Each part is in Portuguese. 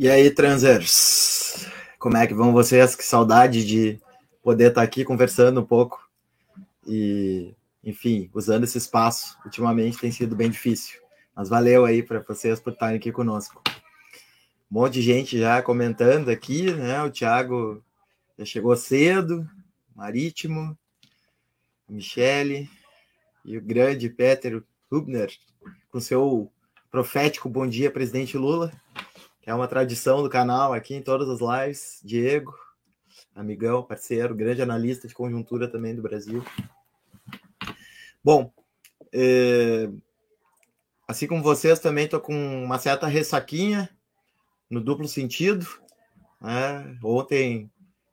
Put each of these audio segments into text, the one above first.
E aí, transers? Como é que vão vocês? Que saudade de poder estar aqui conversando um pouco. E, enfim, usando esse espaço. Ultimamente tem sido bem difícil. Mas valeu aí para vocês por estarem aqui conosco. Um monte de gente já comentando aqui, né? O Thiago já chegou cedo, Marítimo, Michele e o grande Peter Hubner, com seu profético bom dia, presidente Lula é uma tradição do canal aqui em todas as lives. Diego, amigão, parceiro, grande analista de conjuntura também do Brasil. Bom, é, assim como vocês, também estou com uma certa ressaquinha no duplo sentido. Né? Ontem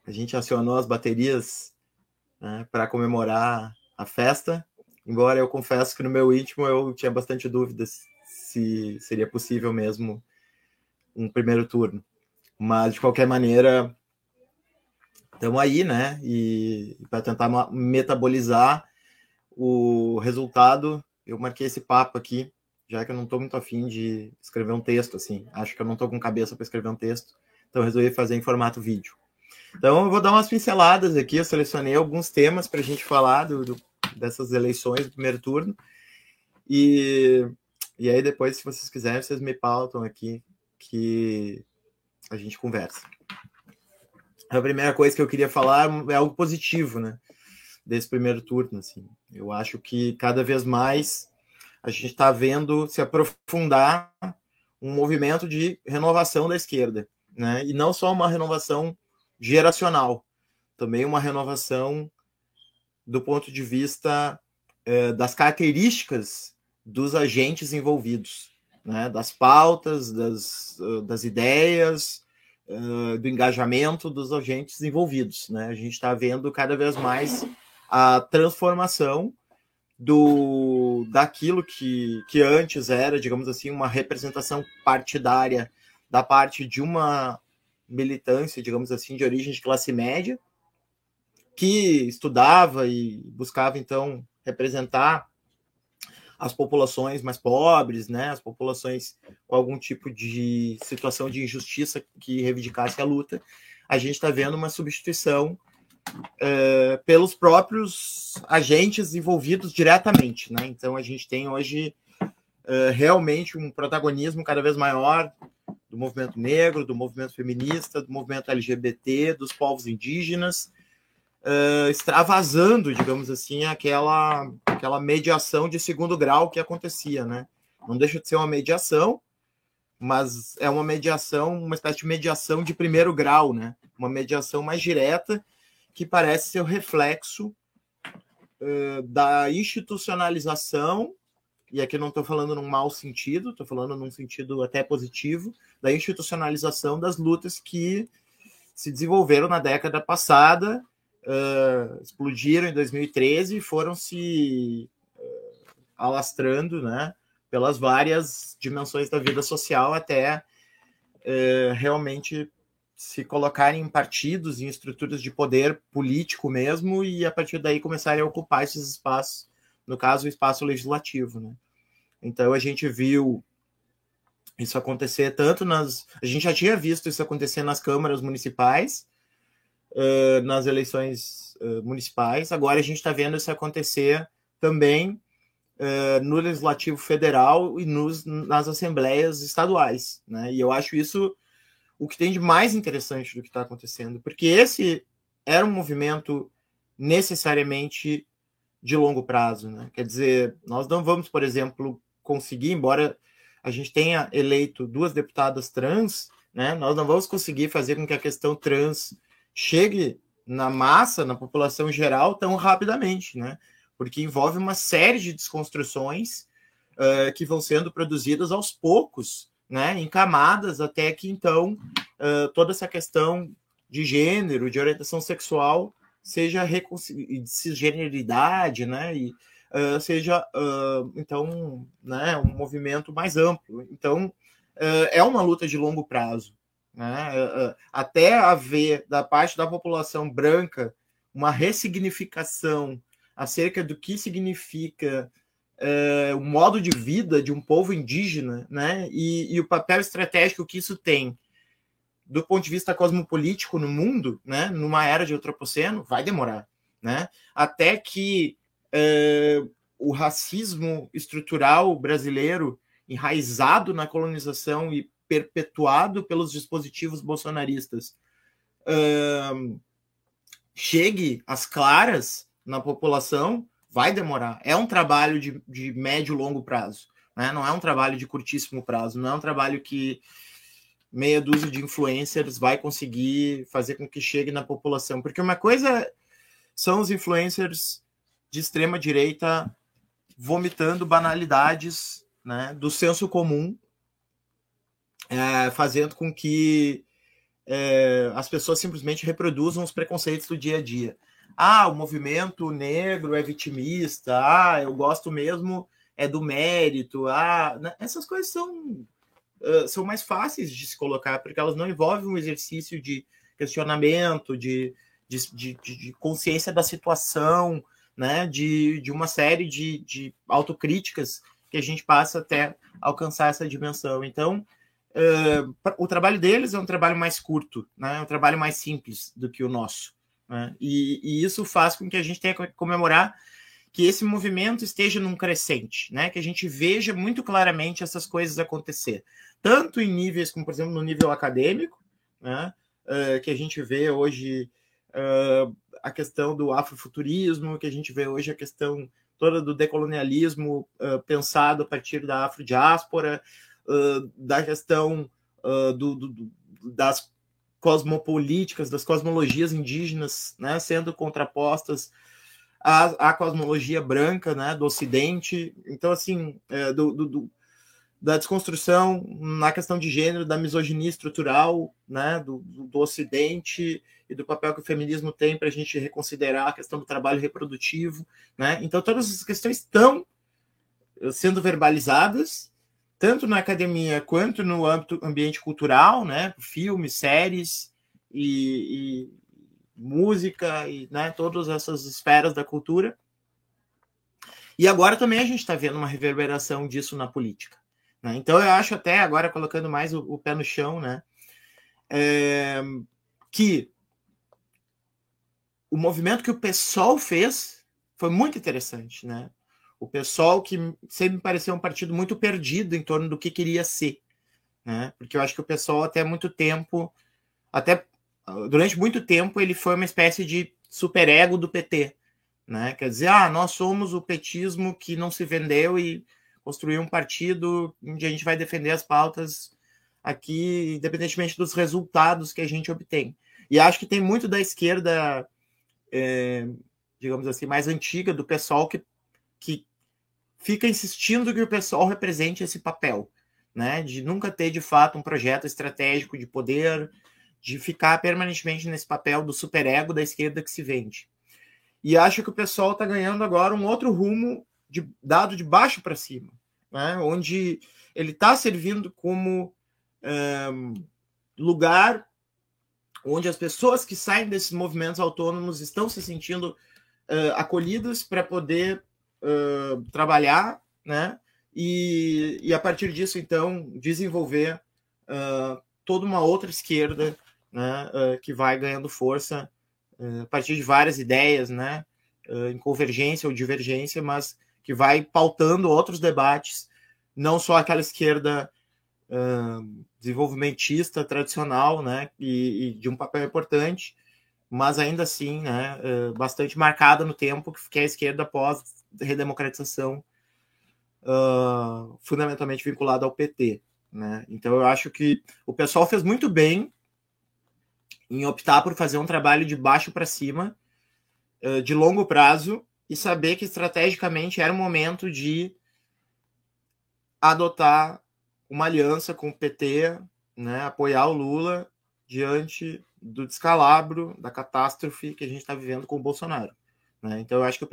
a gente acionou as baterias né, para comemorar a festa, embora eu confesso que no meu íntimo eu tinha bastante dúvidas se seria possível mesmo um primeiro turno. Mas, de qualquer maneira, estamos aí, né? E para tentar metabolizar o resultado, eu marquei esse papo aqui, já que eu não estou muito afim de escrever um texto, assim. Acho que eu não estou com cabeça para escrever um texto, então resolvi fazer em formato vídeo. Então, eu vou dar umas pinceladas aqui. Eu selecionei alguns temas para a gente falar do, do, dessas eleições do primeiro turno. E, e aí, depois, se vocês quiserem, vocês me pautam aqui que a gente conversa. A primeira coisa que eu queria falar é algo positivo, né? Desse primeiro turno, assim. Eu acho que cada vez mais a gente está vendo se aprofundar um movimento de renovação da esquerda, né? E não só uma renovação geracional, também uma renovação do ponto de vista eh, das características dos agentes envolvidos né, das pautas, das, das ideias, uh, do engajamento dos agentes envolvidos. Né? A gente está vendo cada vez mais a transformação do daquilo que, que antes era, digamos assim, uma representação partidária da parte de uma militância, digamos assim, de origem de classe média, que estudava e buscava então representar as populações mais pobres, né, as populações com algum tipo de situação de injustiça que reivindicasse a luta, a gente está vendo uma substituição é, pelos próprios agentes envolvidos diretamente. Né? Então, a gente tem hoje é, realmente um protagonismo cada vez maior do movimento negro, do movimento feminista, do movimento LGBT, dos povos indígenas, uh, extravasando, digamos assim, aquela, aquela mediação de segundo grau que acontecia, né? Não deixa de ser uma mediação, mas é uma mediação, uma espécie de mediação de primeiro grau, né? Uma mediação mais direta que parece ser o reflexo uh, da institucionalização e aqui não estou falando num mau sentido, estou falando num sentido até positivo, da institucionalização das lutas que se desenvolveram na década passada uh, explodiram em 2013 e foram se uh, alastrando, né, pelas várias dimensões da vida social até uh, realmente se colocarem em partidos, em estruturas de poder político mesmo, e a partir daí começarem a ocupar esses espaços, no caso, o espaço legislativo. Né? Então a gente viu isso acontecer tanto nas. A gente já tinha visto isso acontecer nas câmaras municipais, uh, nas eleições uh, municipais. Agora a gente está vendo isso acontecer também uh, no Legislativo Federal e nos, nas assembleias estaduais. Né? E eu acho isso o que tem de mais interessante do que está acontecendo, porque esse era um movimento necessariamente de longo prazo. Né? Quer dizer, nós não vamos, por exemplo, conseguir, embora a gente tenha eleito duas deputadas trans, né, nós não vamos conseguir fazer com que a questão trans chegue na massa, na população geral, tão rapidamente, né? Porque envolve uma série de desconstruções uh, que vão sendo produzidas aos poucos, né? Em camadas, até que então uh, toda essa questão de gênero, de orientação sexual, seja de cisgeneridade, né? E uh, seja então, né? Um movimento mais amplo. Então, é uma luta de longo prazo, né? É, é, até haver da parte da população branca uma ressignificação acerca do que significa é, o modo de vida de um povo indígena, né? E, e, o papel estratégico que isso tem do ponto de vista cosmopolítico no mundo, né, numa era de antropoceno, vai demorar, né? Até que uh, o racismo estrutural brasileiro, enraizado na colonização e perpetuado pelos dispositivos bolsonaristas, chegue às claras na população, vai demorar. É um trabalho de, de médio e longo prazo, né? não é um trabalho de curtíssimo prazo, não é um trabalho que meia dúzia de influencers vai conseguir fazer com que chegue na população. Porque uma coisa são os influencers de extrema direita vomitando banalidades né, do senso comum, é, fazendo com que é, as pessoas simplesmente reproduzam os preconceitos do dia a dia. Ah, o movimento negro é vitimista. Ah, eu gosto mesmo é do mérito. Ah, né, essas coisas são são mais fáceis de se colocar porque elas não envolvem um exercício de questionamento, de, de, de, de consciência da situação, né? De, de uma série de, de autocríticas que a gente passa até alcançar essa dimensão. Então, Uh, o trabalho deles é um trabalho mais curto, né? é um trabalho mais simples do que o nosso. Né? E, e, isso faz com que a gente tenha que comemorar que esse movimento esteja num crescente, né? que a gente veja muito claramente essas coisas acontecer, tanto em níveis como, por exemplo, no nível acadêmico, né? Uh, que a gente vê hoje uh, a questão do afrofuturismo, que a gente vê hoje a questão toda do decolonialismo pensado a partir da afrodiáspora, da questão uh, do, do, das cosmopolíticas, das cosmologias indígenas, né, sendo contrapostas à, à cosmologia branca, né, do Ocidente. Então, assim, é, do, do, da desconstrução na questão de gênero, da misoginia estrutural, né, do, do Ocidente e do papel que o feminismo tem para a gente reconsiderar a questão do trabalho reprodutivo, né? Então todas essas questões estão sendo verbalizadas tanto na academia quanto no âmbito ambiente cultural, né? Filmes, séries e, e música e né, todas essas esferas da cultura. E agora também a gente está vendo uma reverberação disso na política. Né? Então eu acho até agora colocando mais o, o pé no chão, né? É, que o movimento que o PSOL fez foi muito interessante, né? O pessoal que sempre me pareceu um partido muito perdido em torno do que queria ser, né? Porque eu acho que o pessoal até muito tempo, até durante muito tempo ele foi uma espécie de superego do PT, né? Quer dizer, ah, nós somos o petismo que não se vendeu e construiu um partido onde a gente vai defender as pautas aqui, independentemente dos resultados que a gente obtém. E acho que tem muito da esquerda, é, digamos assim, mais antiga do pessoal que que fica insistindo que o pessoal represente esse papel, né? De nunca ter de fato um projeto estratégico de poder, de ficar permanentemente nesse papel do superego da esquerda que se vende. E acho que o pessoal está ganhando agora um outro rumo de, dado de baixo para cima, né? onde ele está servindo como um, lugar onde as pessoas que saem desses movimentos autônomos estão se sentindo uh, acolhidas para poder trabalhar, né? E, e a partir disso, então, desenvolver uh, toda uma outra esquerda né, uh, que vai ganhando força a partir de várias ideias, né? em convergência ou divergência, mas que vai pautando outros debates, não só aquela esquerda desenvolvimentista tradicional, né? E, e, de um papel importante, mas ainda assim, né? bastante marcada no tempo, que é a esquerda após redemocratização uh, fundamentalmente vinculada ao PT. Né? Então eu acho que o pessoal fez muito bem em optar por fazer um trabalho de baixo para cima, uh, de longo prazo, e saber que estrategicamente era o momento de adotar uma aliança com o PT, né, apoiar o Lula diante do descalabro, da catástrofe que a gente está vivendo com o Bolsonaro. Né? Então, eu acho que o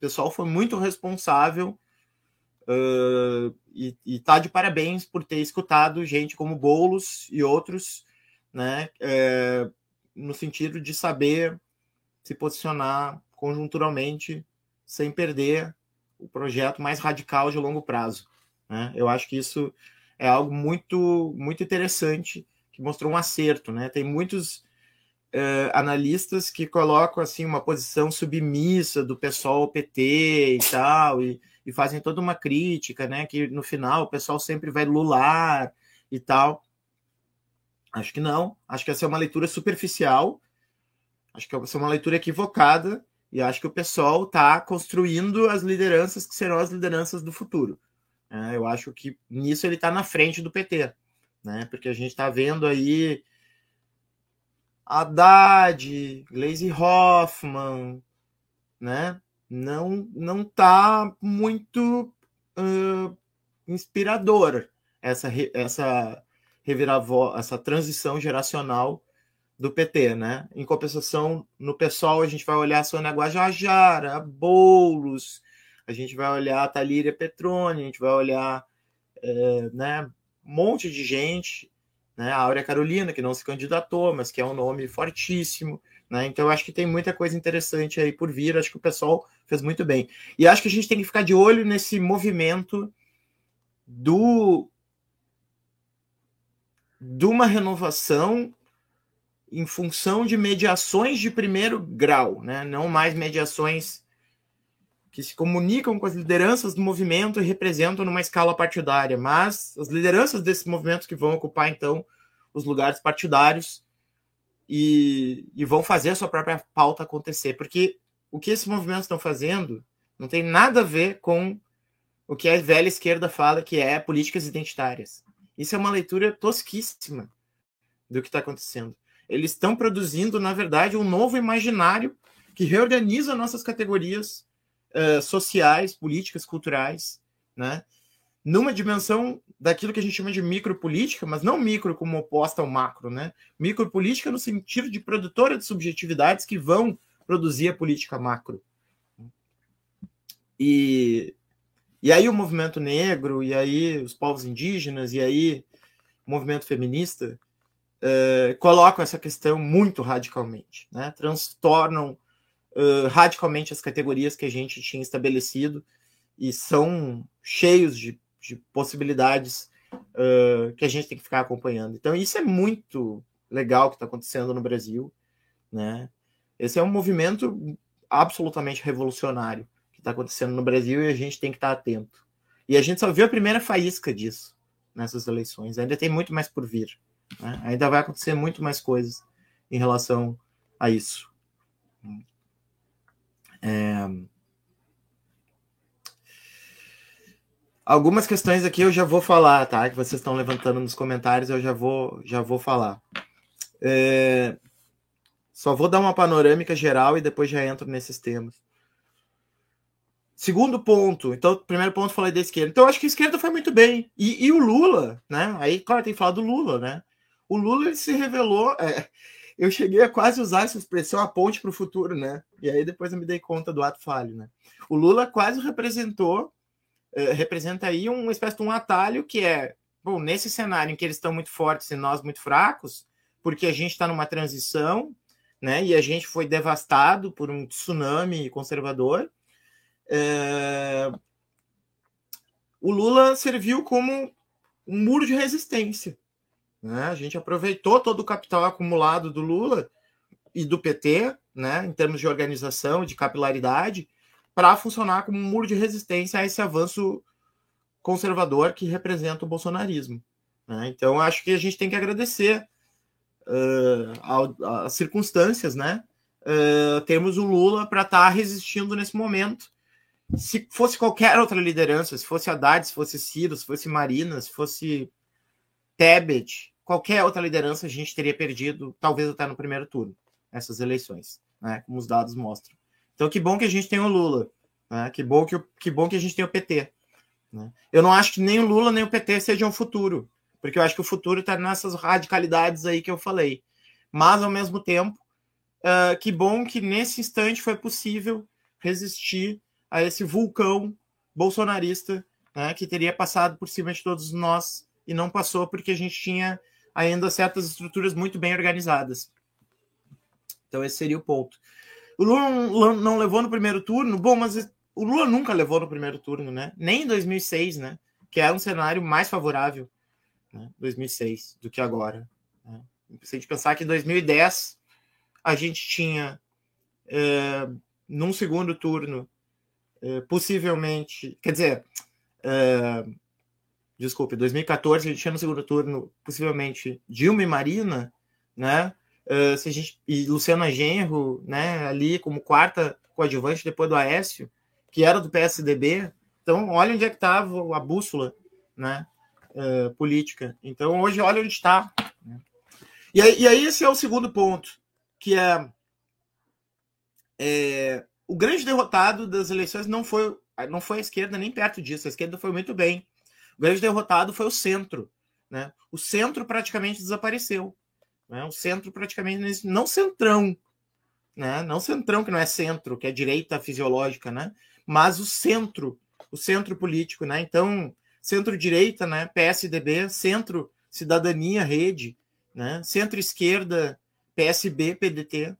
pessoal foi muito responsável uh, e, está de parabéns por ter escutado gente como Bolos e outros, né, é, no sentido de saber se posicionar conjunturalmente sem perder o projeto mais radical de longo prazo. Né? Eu acho que isso é algo muito, muito interessante que mostrou um acerto, né? Tem muitos uh, analistas que colocam assim uma posição submissa do pessoal PT e tal, e, e fazem toda uma crítica, né? Que no final o pessoal sempre vai lular e tal. Acho que não. Acho que essa é uma leitura superficial. Acho que essa é uma leitura equivocada. E acho que o pessoal está construindo as lideranças que serão as lideranças do futuro. É, eu acho que nisso ele está na frente do PT, né? Porque a gente está vendo aí Haddad, Gleisi Hoffmann, né? Não não está muito uh, inspirador essa essa reviravolta, essa transição geracional do PT, né? Em compensação, no pessoal, a gente vai olhar a Sônia Guajajara, Boulos, a gente vai olhar a Talíria Petroni, a gente vai olhar é, né, um monte de gente, né? A Áurea Carolina, que não se candidatou, mas que é um nome fortíssimo, né? Então, acho que tem muita coisa interessante aí por vir, acho que o pessoal fez muito bem. E acho que a gente tem que ficar de olho nesse movimento do de uma renovação em função de mediações de primeiro grau, né? não mais mediações que se comunicam com as lideranças do movimento e representam numa escala partidária, mas as lideranças desses movimentos que vão ocupar então os lugares partidários e, e vão fazer a sua própria pauta acontecer, porque o que esses movimentos estão fazendo não tem nada a ver com o que a velha esquerda fala que é políticas identitárias. Isso é uma leitura tosquíssima do que está acontecendo. Eles estão produzindo, na verdade, um novo imaginário que reorganiza nossas categorias uh, sociais, políticas, culturais, né? numa dimensão daquilo que a gente chama de micropolítica, mas não micro como oposta ao macro, né? Micropolítica no sentido de produtora de subjetividades que vão produzir a política macro. E e aí o movimento negro, e aí os povos indígenas, e aí o movimento feminista uh, colocam essa questão muito radicalmente, né? transtornam uh, radicalmente as categorias que a gente tinha estabelecido e são cheios de, de possibilidades uh, que a gente tem que ficar acompanhando. Então, isso é muito legal que está acontecendo no Brasil. Né? Esse é um movimento absolutamente revolucionário que está acontecendo no Brasil e a gente tem que estar tá atento. E a gente só viu a primeira faísca disso nessas eleições. Ainda tem muito mais por vir. Né? Ainda vai acontecer muito mais coisas em relação a isso. É... Algumas questões aqui eu já vou falar, tá? Que vocês estão levantando nos comentários, eu já vou, já vou falar. É... Só vou dar uma panorâmica geral e depois já entro nesses temas. Segundo ponto, então, primeiro ponto falei da esquerda. Então, acho que a esquerda foi muito bem. E, e o Lula, né? Aí, claro, tem que falar do Lula, né? O Lula ele se revelou. É, eu cheguei a quase usar essa expressão a ponte para o futuro, né? E aí depois eu me dei conta do ato falho, né? O Lula quase representou, é, representa aí uma espécie de um atalho que é, bom, nesse cenário em que eles estão muito fortes e nós muito fracos, porque a gente está numa transição, né? E a gente foi devastado por um tsunami conservador é... O Lula serviu como um muro de resistência. Né? A gente aproveitou todo o capital acumulado do Lula e do PT, né, em termos de organização, de capilaridade, para funcionar como um muro de resistência a esse avanço conservador que representa o bolsonarismo. Né? Então, acho que a gente tem que agradecer uh, as circunstâncias, né? Uh, temos o Lula para estar tá resistindo nesse momento se fosse qualquer outra liderança, se fosse Haddad, se fosse Ciro, se fosse Marina, se fosse Tebet, qualquer outra liderança, a gente teria perdido, talvez até no primeiro turno, essas eleições, né? Como os dados mostram. Então, que bom que a gente tem o Lula, né? Que bom que, que, bom que a gente tem o PT. Né? Eu não acho que nem o Lula nem o PT sejam o futuro, porque eu acho que o futuro está nessas radicalidades aí que eu falei. Mas, ao mesmo tempo, uh, que bom que nesse instante foi possível resistir a esse vulcão bolsonarista né, que teria passado por cima de todos nós e não passou porque a gente tinha ainda certas estruturas muito bem organizadas. Então esse seria o ponto. O Lula não levou no primeiro turno, bom, mas o Lula nunca levou no primeiro turno, né? Nem em 2006, né? Que era um cenário mais favorável, né? 2006 do que agora. Né? Se a gente pensar que em 2010 a gente tinha, é, num segundo turno, é, possivelmente, quer dizer, é, desculpe, 2014 a gente tinha no segundo turno, possivelmente, Dilma e Marina, né? Uh, se a gente, e Luciana Genro, né, ali como quarta coadjuvante depois do Aécio, que era do PSDB. Então, olha onde é que estava a bússola né, uh, política. Então, hoje, olha onde está. Né? E, aí, e aí, esse é o segundo ponto, que é, é o grande derrotado das eleições não foi, não foi a esquerda nem perto disso. A esquerda foi muito bem. O grande derrotado foi o centro. Né? O centro praticamente desapareceu. Né? O centro praticamente não centrão, né? não centrão que não é centro, que é direita fisiológica, né? mas o centro, o centro político. Né? Então, centro-direita, né? PSDB, centro, cidadania, rede, né? centro-esquerda, PSB, PDT.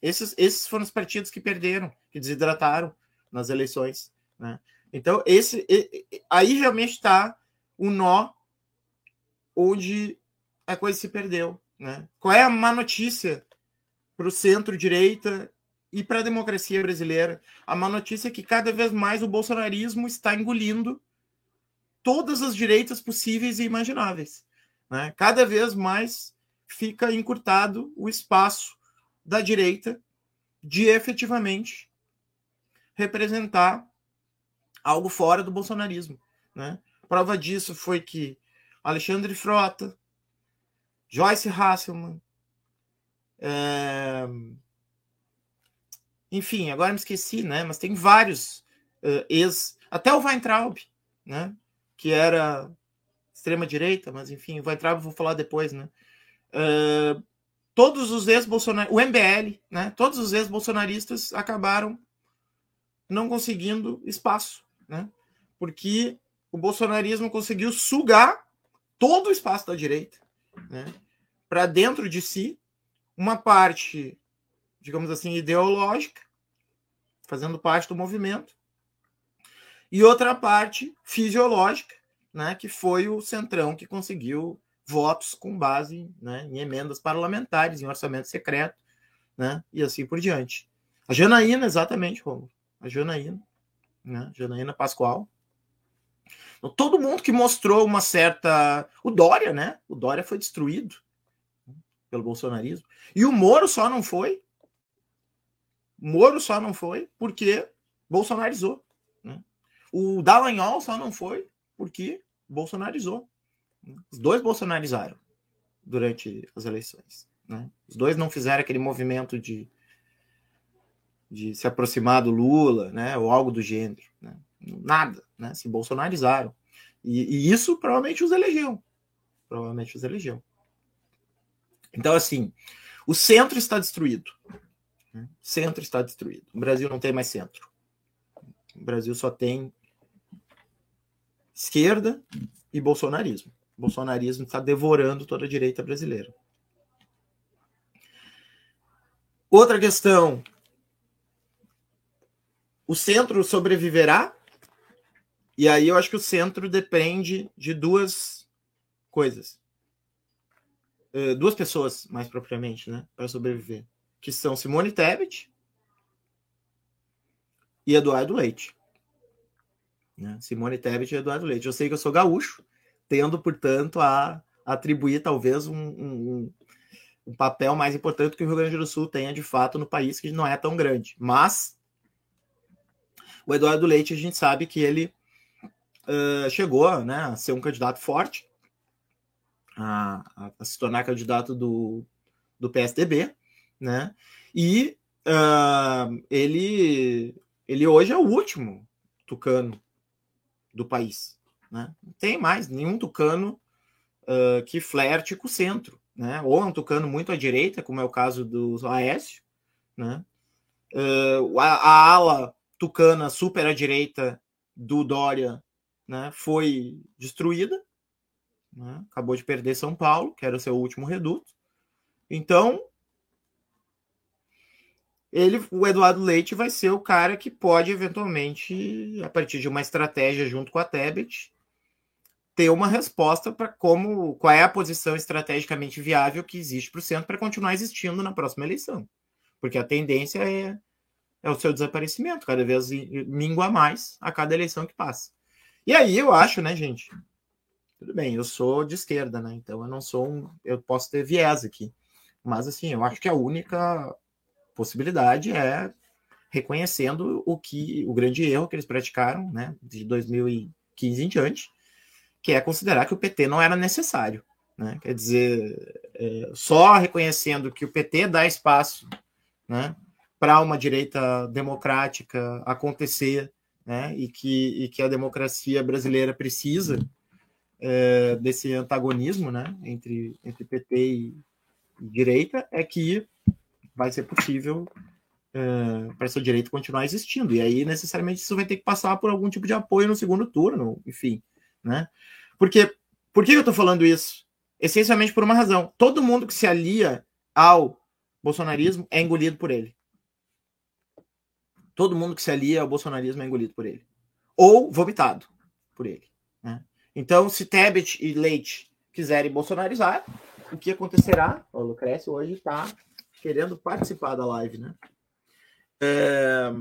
Esses, esses foram os partidos que perderam, que desidrataram nas eleições. Né? Então, esse aí realmente está o nó onde a coisa se perdeu. Né? Qual é a má notícia para o centro-direita e para a democracia brasileira? A má notícia é que cada vez mais o bolsonarismo está engolindo todas as direitas possíveis e imagináveis. Né? Cada vez mais fica encurtado o espaço da direita de efetivamente representar algo fora do bolsonarismo. Né? Prova disso foi que Alexandre Frota, Joyce Hasselman, é... enfim, agora me esqueci, né? Mas tem vários uh, ex, até o Weintraub, né? Que era extrema direita, mas enfim, o Weintraub vou falar depois, né? Uh, todos os ex-bolsonaristas, o MBL, né? Todos os ex-bolsonaristas acabaram não conseguindo espaço né? porque o bolsonarismo conseguiu sugar todo o espaço da direita né? para dentro de si uma parte, digamos assim, ideológica, fazendo parte do movimento, e outra parte fisiológica, né, que foi o Centrão que conseguiu votos com base né, em emendas parlamentares, em orçamento secreto, né, e assim por diante. A Janaína, exatamente, Romulo. A Janaína né? Janaína Pascoal. Então, todo mundo que mostrou uma certa. O Dória, né? O Dória foi destruído pelo bolsonarismo. E o Moro só não foi. O Moro só não foi porque bolsonarizou. Né? O Dallagnol só não foi porque bolsonarizou. Os dois bolsonarizaram durante as eleições. Né? Os dois não fizeram aquele movimento de de se aproximar do Lula, né, ou algo do gênero. Né? Nada, né? Se bolsonarizaram. E, e, isso provavelmente os elegeu. Provavelmente os elegeu. Então, assim, o centro está destruído. Né? O centro está destruído. O Brasil não tem mais centro. O Brasil só tem esquerda e bolsonarismo. O bolsonarismo está devorando toda a direita brasileira. Outra questão o centro sobreviverá? E aí eu acho que o centro depende de duas coisas. Uh, duas pessoas, mais propriamente, né? Para sobreviver. Que são Simone Tebet e Eduardo Leite. Né? Simone Tebet e Eduardo Leite. Eu sei que eu sou gaúcho, tendo, portanto, a atribuir talvez um, um, um papel mais importante que o Rio Grande do Sul tenha de fato no país, que não é tão grande. Mas o Eduardo Leite, a gente sabe que ele uh, chegou né, a ser um candidato forte, a, a, se tornar candidato do, do PSDB, né? E uh, ele, ele hoje é o último tucano do país. Né? Não tem mais nenhum tucano uh, que flerte com o centro. Né? Ou é um tucano muito à direita, como é o caso do Aécio, né? Uh, a, a, ala tucana super à direita do Dória né, foi destruída. Né, acabou de perder São Paulo, que era o seu último reduto. Então, ele, o Eduardo Leite vai ser o cara que pode eventualmente, a partir de uma estratégia junto com a Tebet, ter uma resposta para como qual é a posição estrategicamente viável que existe para o centro para continuar existindo na próxima eleição. Porque a tendência é, é o seu desaparecimento, cada vez mingua mais a cada eleição que passa. E aí eu acho, né, gente? Tudo bem, eu sou de esquerda, né? Então eu não sou um. Eu posso ter viés aqui. Mas assim, eu acho que a única possibilidade é reconhecendo o que o grande erro que eles praticaram, né, de 2015 em diante, que é considerar que o PT não era necessário. Né? Quer dizer, é, só reconhecendo que o PT dá espaço né, para uma direita democrática acontecer né, e, que, e que a democracia brasileira precisa é, desse antagonismo né, entre, entre PT e, e direita, é que vai ser possível é, para essa direita continuar existindo. E aí, necessariamente, isso vai ter que passar por algum tipo de apoio no segundo turno, enfim. Né? Porque, por que eu estou falando isso? Essencialmente por uma razão. Todo mundo que se alia ao bolsonarismo é engolido por ele. Todo mundo que se alia ao bolsonarismo é engolido por ele. Ou vomitado por ele. Né? Então, se Tebet e Leite quiserem bolsonarizar, o que acontecerá? O Lucrécio hoje está querendo participar da live, né? É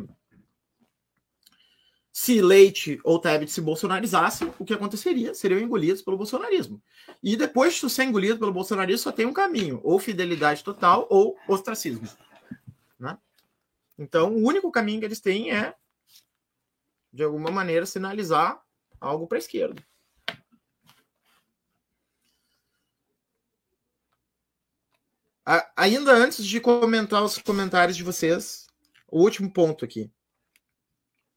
se Leite ou Tebet se bolsonarizassem, o que aconteceria? Seriam engolidos pelo bolsonarismo. E depois de ser engolido pelo bolsonarismo, só tem um caminho: ou fidelidade total ou ostracismo. Então, o único caminho que eles têm é, de alguma maneira, sinalizar algo para a esquerda. ainda antes de comentar os comentários de vocês, o último ponto aqui.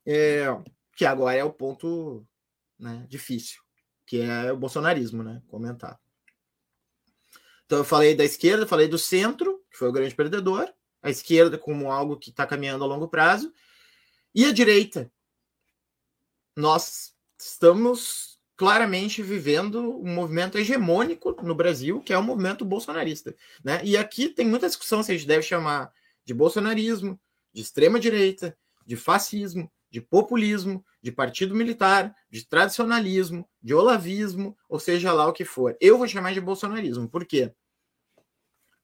É, que agora é o ponto né, difícil, que é o bolsonarismo, né? Comentar. Então eu falei da esquerda, falei do centro, que foi o grande perdedor, a esquerda como algo que está caminhando a longo prazo, e a direita. Nós estamos claramente vivendo um movimento hegemônico no Brasil, que é o movimento bolsonarista. Né? E aqui tem muita discussão se a gente deve chamar de bolsonarismo, de extrema direita, de fascismo, de populismo, de partido militar, de tradicionalismo, de olavismo, ou seja lá o que for. Eu vou chamar de bolsonarismo. Por quê?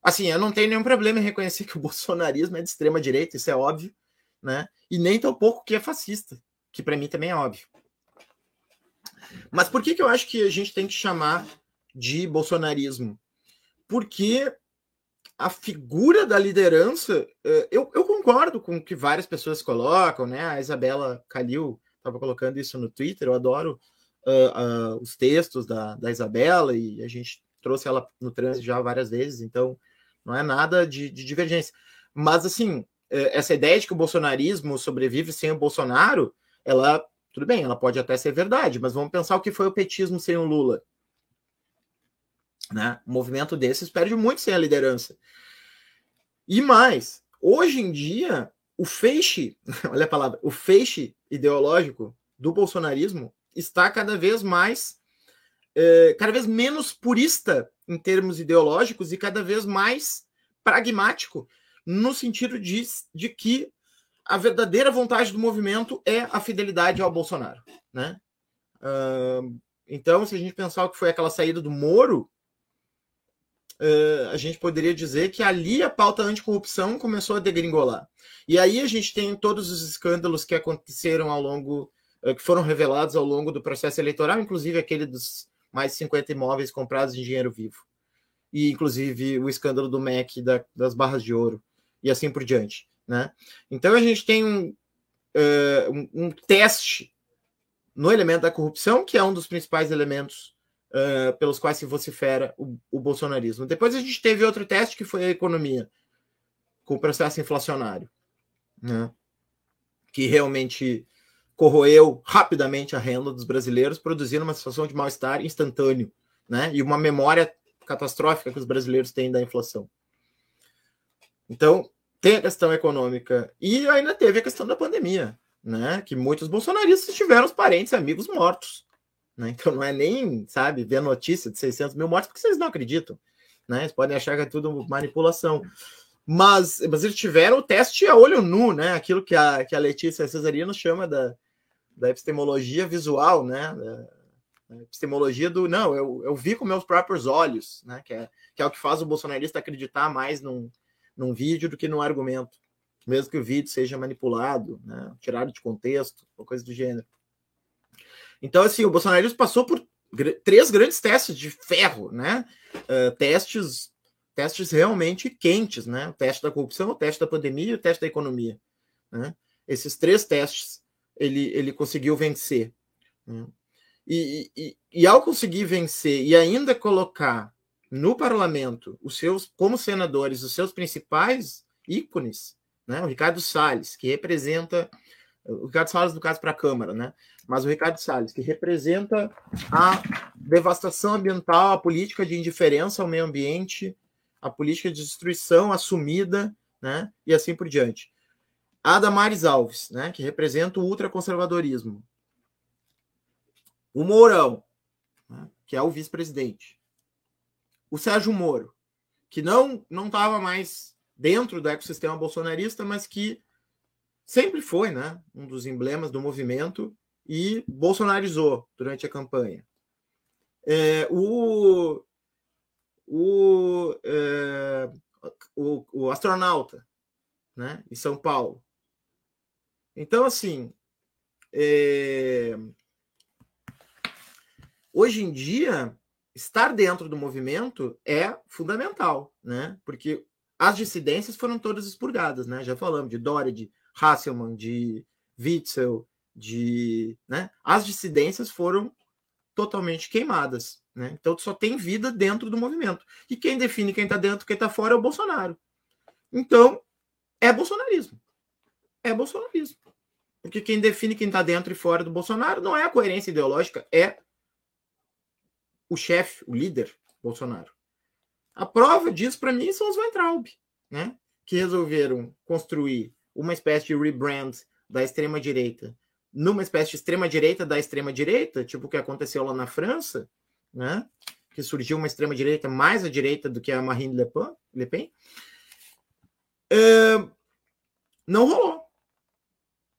Assim, eu não tenho nenhum problema em reconhecer que o bolsonarismo é de extrema direita, isso é óbvio, né? E nem tão pouco que é fascista, que para mim também é óbvio. Mas por que, que eu acho que a gente tem que chamar de bolsonarismo? Porque a figura da liderança, eh, eu, eu, concordo com o que várias pessoas colocam, né? A Isabela Calil estava colocando isso no Twitter, eu adoro uh, uh, os textos da, da Isabela e a gente trouxe ela no trânsito já várias vezes, então não é nada de, de divergência. Mas, assim, eh, essa ideia de que o bolsonarismo sobrevive sem o Bolsonaro, ela, tudo bem, ela pode até ser verdade, mas vamos pensar o que foi o petismo sem o Lula. Né? Um movimento desses perde muito sem a liderança. E mais, hoje em dia, o feixe, olha a palavra, o feixe ideológico do bolsonarismo está cada vez mais, é, cada vez menos purista em termos ideológicos e cada vez mais pragmático, no sentido de, de que a verdadeira vontade do movimento é a fidelidade ao Bolsonaro. Né? Uh, então, se a gente pensar o que foi aquela saída do Moro, uh, a gente poderia dizer que ali a pauta anticorrupção começou a degringolar. E aí a gente tem todos os escândalos que aconteceram ao longo, uh, que foram revelados ao longo do processo eleitoral, inclusive aquele dos mais de 50 imóveis comprados em dinheiro vivo. E inclusive o escândalo do MEC da, das barras de ouro, e assim por diante. Né? Então a gente tem um, uh, um teste no elemento da corrupção, que é um dos principais elementos uh, pelos quais se vocifera o, o bolsonarismo. Depois a gente teve outro teste que foi a economia, com o processo inflacionário, né? que realmente corroeu rapidamente a renda dos brasileiros, produzindo uma situação de mal-estar instantâneo, né? E uma memória catastrófica que os brasileiros têm da inflação. Então, tem a questão econômica e ainda teve a questão da pandemia, né? Que muitos bolsonaristas tiveram os parentes e amigos mortos, né? Então não é nem, sabe, ver notícia de 600 mil mortes, porque vocês não acreditam. Né? Vocês podem achar que é tudo manipulação. Mas, mas eles tiveram o teste a olho nu, né? Aquilo que a, que a Letícia Cesarino chama da, da epistemologia visual, né? Da, epistemologia do não, eu, eu vi com meus próprios olhos, né? Que é, que é o que faz o bolsonarista acreditar mais num, num vídeo do que num argumento, mesmo que o vídeo seja manipulado, né? tirado de contexto, ou coisa do gênero. Então, assim, o bolsonarismo passou por três grandes testes de ferro, né? Uh, testes, testes realmente quentes, né? O teste da corrupção, o teste da pandemia e o teste da economia. Né? Esses três testes ele, ele conseguiu vencer. Né? E, e, e, ao conseguir vencer e ainda colocar no parlamento os seus, como senadores, os seus principais ícones, né? O Ricardo Salles, que representa o Ricardo Salles, no caso, para a Câmara, né? Mas o Ricardo Salles, que representa a devastação ambiental, a política de indiferença ao meio ambiente, a política de destruição assumida, né? E assim por diante. A Damares Alves, né? Que representa o ultraconservadorismo. O Mourão, né, que é o vice-presidente. O Sérgio Moro, que não não estava mais dentro do ecossistema bolsonarista, mas que sempre foi né, um dos emblemas do movimento e bolsonarizou durante a campanha. É, o, o, é, o, o, astronauta né, em São Paulo. Então, assim, é, hoje em dia, estar dentro do movimento é fundamental, né? Porque as dissidências foram todas expurgadas, né? Já falamos de Dória, de Hasselmann, de Witzel, de. Né? As dissidências foram totalmente queimadas. Né? Então só tem vida dentro do movimento. E quem define quem está dentro quem está fora é o Bolsonaro. Então, é bolsonarismo. É bolsonarismo. Porque quem define quem está dentro e fora do Bolsonaro não é a coerência ideológica, é o chefe, o líder Bolsonaro. A prova disso, para mim, são os Weintraub, né? que resolveram construir uma espécie de rebrand da extrema-direita numa espécie de extrema-direita da extrema-direita, tipo o que aconteceu lá na França, né? que surgiu uma extrema-direita mais à direita do que a Marine Le Pen, Le Pen é, não rolou.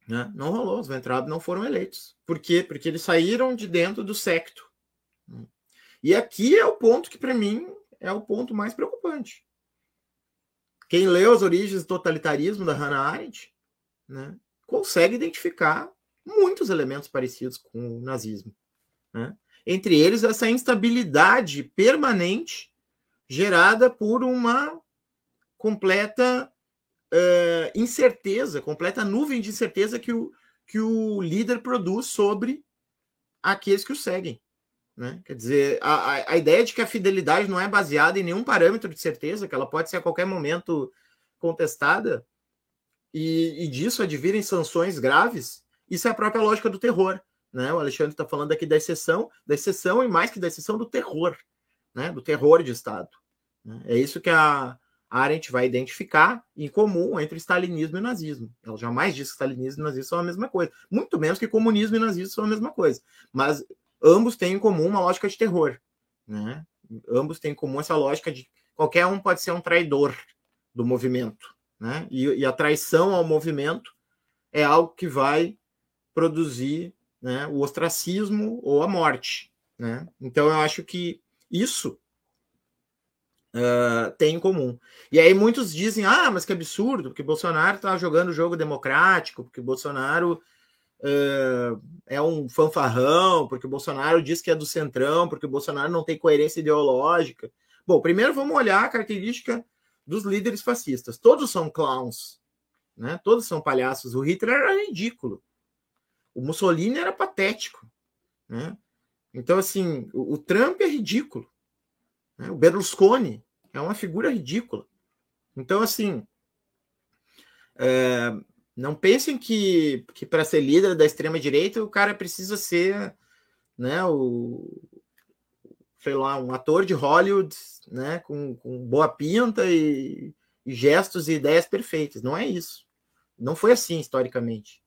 Né? Não rolou, os Ventrab não foram eleitos. Por quê? Porque eles saíram de dentro do secto. E aqui é o ponto que, para mim, é o ponto mais preocupante. Quem leu as origens do totalitarismo da Hannah Arendt né, consegue identificar muitos elementos parecidos com o nazismo. Né? Entre eles, essa instabilidade permanente gerada por uma completa uh, incerteza, completa nuvem de incerteza que o, que o líder produz sobre aqueles que o seguem. Né? Quer dizer, a, a ideia de que a fidelidade não é baseada em nenhum parâmetro de certeza, que ela pode ser a qualquer momento contestada, e, e disso advirem sanções graves, isso é a própria lógica do terror. Né? O Alexandre está falando aqui da exceção, da exceção e mais que da exceção do terror, né? do terror de Estado. Né? É isso que a Arendt vai identificar em comum entre stalinismo e nazismo. Ela jamais diz que stalinismo e nazismo são a mesma coisa, muito menos que comunismo e nazismo são a mesma coisa. Mas ambos têm em comum uma lógica de terror. Né? Ambos têm em comum essa lógica de qualquer um pode ser um traidor do movimento. Né? E, e a traição ao movimento é algo que vai produzir né, o ostracismo ou a morte. Né? Então eu acho que isso uh, tem em comum. E aí muitos dizem: ah, mas que absurdo, porque Bolsonaro está jogando jogo democrático, porque Bolsonaro uh, é um fanfarrão, porque Bolsonaro diz que é do centrão, porque Bolsonaro não tem coerência ideológica. Bom, primeiro vamos olhar a característica dos líderes fascistas. Todos são clowns, né? Todos são palhaços. O Hitler era ridículo. O Mussolini era patético, né? Então, assim, o, o Trump é ridículo. Né? O Berlusconi é uma figura ridícula. Então, assim, é, não pensem que, que para ser líder da extrema direita o cara precisa ser, né, o sei lá, um ator de Hollywood, né, com, com boa pinta e, e, gestos e ideias perfeitas. Não é isso. Não foi assim historicamente.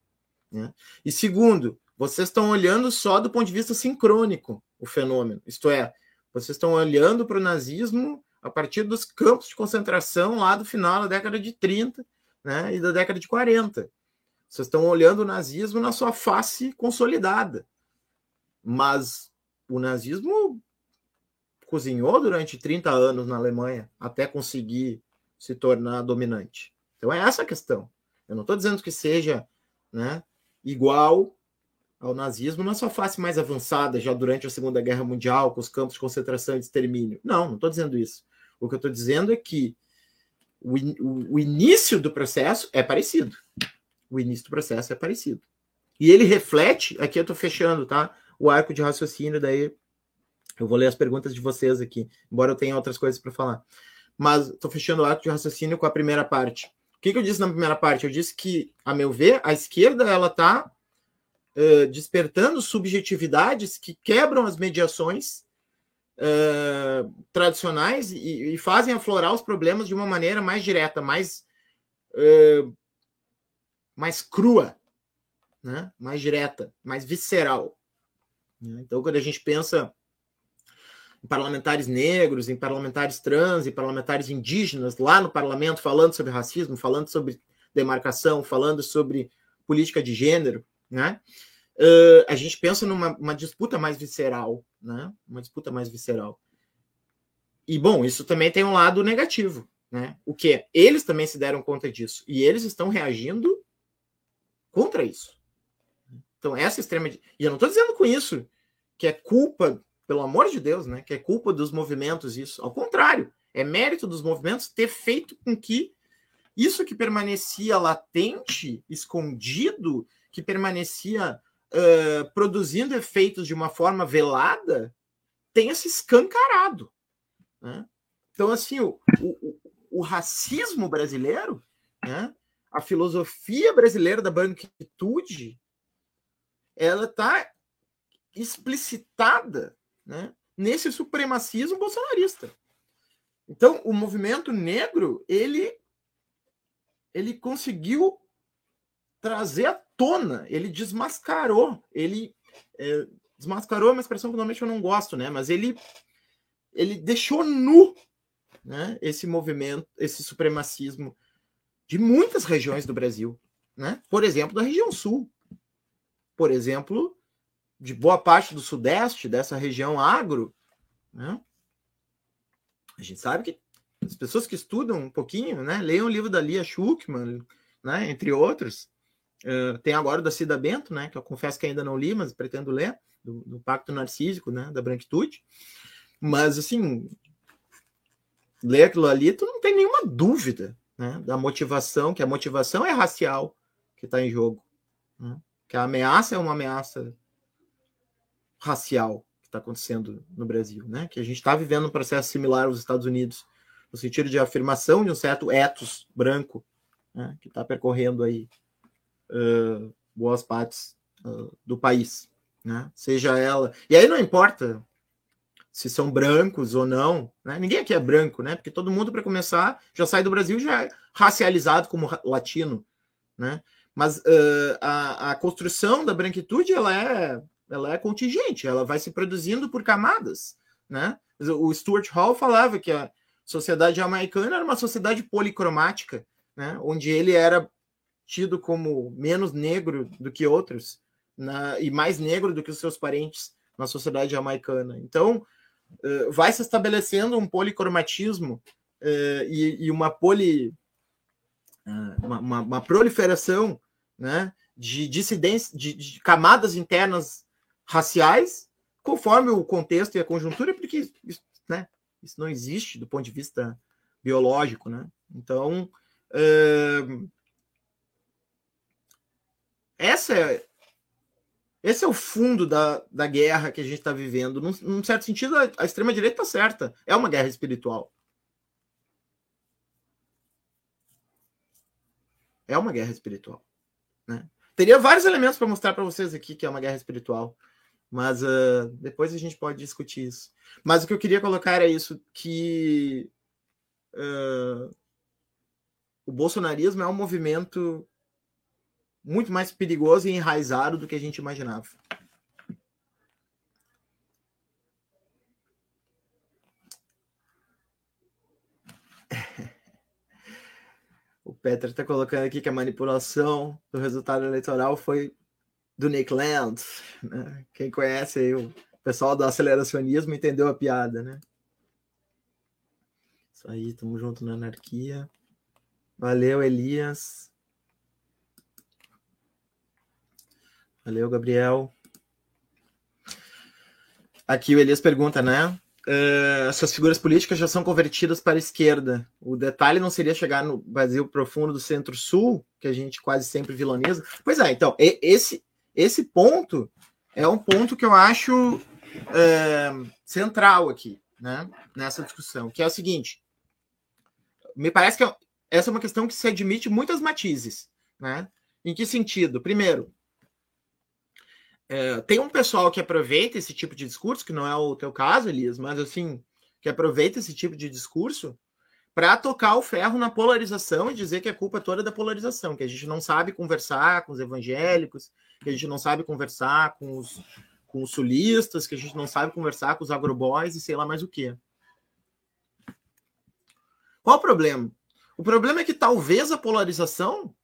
Né? E segundo, vocês estão olhando só do ponto de vista sincrônico o fenômeno. Isto é, vocês estão olhando para o nazismo a partir dos campos de concentração lá do final da década de 30 né, e da década de 40. Vocês estão olhando o nazismo na sua face consolidada. Mas o nazismo cozinhou durante 30 anos na Alemanha até conseguir se tornar dominante. Então é essa a questão. Eu não estou dizendo que seja né, igual ao nazismo na sua face mais avançada, já durante a Segunda Guerra Mundial, com os campos de concentração e de extermínio. Não, não estou dizendo isso. O que eu estou dizendo é que o, o, o início do processo é parecido. O início do processo é parecido. E ele reflete, aqui eu estou fechando, tá? O arco de raciocínio, daí eu vou ler as perguntas de vocês aqui, embora eu tenha outras coisas para falar. Mas estou fechando o arco de raciocínio com a primeira parte. O que, que, eu disse na primeira parte? Eu disse que, a meu ver, a esquerda ela está despertando subjetividades que quebram as mediações uh, tradicionais e, e, fazem aflorar os problemas de uma maneira mais direta, mais, uh, mais crua né? mais direta, mais visceral. Né? Então, quando a gente pensa em parlamentares negros, em parlamentares trans, em parlamentares indígenas lá no parlamento falando sobre racismo, falando sobre demarcação, falando sobre política de gênero, né? Uh, a gente pensa numa disputa mais visceral, né? Uma disputa mais visceral. E bom, isso também tem um lado negativo, né? O que eles também se deram conta disso e eles estão reagindo contra isso. Então, essa extrema. E eu não estou dizendo com isso que é culpa, pelo amor de Deus, né? Que é culpa dos movimentos isso. Ao contrário, é mérito dos movimentos ter feito com que isso que permanecia latente, escondido, que permanecia uh, produzindo efeitos de uma forma velada, tenha se escancarado. Né? Então, assim, o, o, o racismo brasileiro, né? a filosofia brasileira da branquitude, ela está explicitada né, nesse supremacismo bolsonarista. Então, o movimento negro, ele, ele conseguiu trazer à tona, ele desmascarou, ele é, desmascarou é uma expressão que normalmente eu não gosto, né? Mas ele ele deixou nu, né? Esse movimento, esse supremacismo de muitas regiões do Brasil, né? Por exemplo, da região sul, por exemplo, de boa parte do sudeste, dessa região agro, né? A gente sabe que as pessoas que estudam um pouquinho, né, leiam o livro da Lia Schuckman, né, entre outros. Uh, tem agora o da Cida Bento, né, que eu confesso que ainda não li, mas pretendo ler, do, do Pacto Narcísico, né, da Branquitude. Mas, assim, ler aquilo ali, tu não tem nenhuma dúvida né, da motivação, que a motivação é racial que está em jogo. Né? que a ameaça é uma ameaça racial que está acontecendo no Brasil, né? Que a gente está vivendo um processo similar aos Estados Unidos, no sentido de afirmação de um certo ethos branco, né? que está percorrendo aí uh, boas partes uh, do país, né? Seja ela e aí não importa se são brancos ou não, né? Ninguém aqui é branco, né? Porque todo mundo para começar já sai do Brasil já é racializado como latino, né? Mas uh, a, a, construção da branquitude ela é, ela é contingente, ela vai se produzindo por camadas. Né? O Stuart Hall falava que a sociedade jamaicana era uma sociedade policromática, né? onde ele era tido como menos negro do que outros na, e mais negro do que os seus parentes na sociedade jamaicana. Então, uh, vai se estabelecendo um policromatismo uh, e, e, uma poli. Uma, uma, uma, proliferação né, de dissidência, de, de, camadas internas raciais, conforme o contexto e a conjuntura, porque isso, né, isso não existe do ponto de vista biológico, né? Então, uh, essa é, esse é o fundo da, da guerra que a gente está vivendo. Num, num, certo sentido, a, a extrema-direita está certa. É uma guerra espiritual. É uma guerra espiritual. Né? Teria vários elementos para mostrar para vocês aqui que é uma guerra espiritual, mas uh, depois a gente pode discutir isso. Mas o que eu queria colocar era isso, que uh, o bolsonarismo é um movimento muito mais perigoso e enraizado do que a gente imaginava. O Peter está colocando aqui que a manipulação do resultado eleitoral foi do Nick Land. Né? Quem conhece o pessoal do aceleracionismo entendeu a piada, né? Isso aí, tamo junto na anarquia. Valeu, Elias. Valeu, Gabriel. Aqui o Elias pergunta, né? Uh, essas figuras políticas já são convertidas para a esquerda. O detalhe não seria chegar no Brasil profundo do centro-sul, que a gente quase sempre vilaniza. Pois é, então, esse, esse ponto é um ponto que eu acho uh, central aqui, né, nessa discussão, que é o seguinte: me parece que é, essa é uma questão que se admite muitas matizes. Né? Em que sentido? Primeiro, é, tem um pessoal que aproveita esse tipo de discurso, que não é o teu caso, Elias, mas assim, que aproveita esse tipo de discurso para tocar o ferro na polarização e dizer que a culpa é toda da polarização, que a gente não sabe conversar com os evangélicos, que a gente não sabe conversar com os, com os sulistas, que a gente não sabe conversar com os agroboys e sei lá mais o que. Qual o problema? O problema é que talvez a polarização,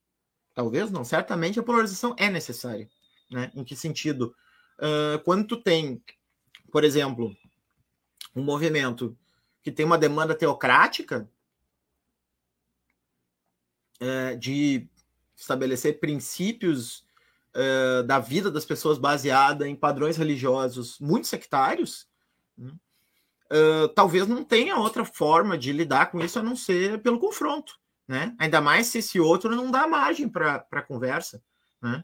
talvez não, certamente a polarização é necessária. Né? Em que sentido? Uh, quando tu tem, por exemplo, um movimento que tem uma demanda teocrática uh, de estabelecer princípios uh, da vida das pessoas baseada em padrões religiosos muito sectários, né? talvez não tenha outra forma de lidar com isso a não ser pelo confronto. Né? Ainda mais se esse outro não dá margem para conversa. Né?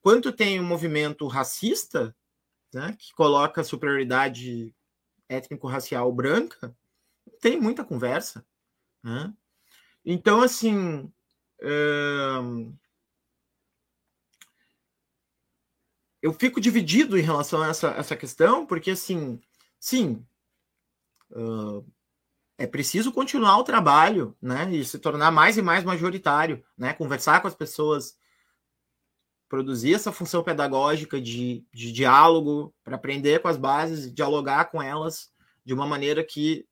Quanto tem um movimento racista, né, que coloca a superioridade étnico-racial branca, tem muita conversa. Né? Então, assim. Eu fico dividido em relação a essa, essa questão, porque, assim, sim, uh, é preciso continuar o trabalho, né, e se tornar mais e mais majoritário, né, conversar com as pessoas, produzir essa função pedagógica de, de diálogo, para aprender com as bases, dialogar com elas de uma maneira que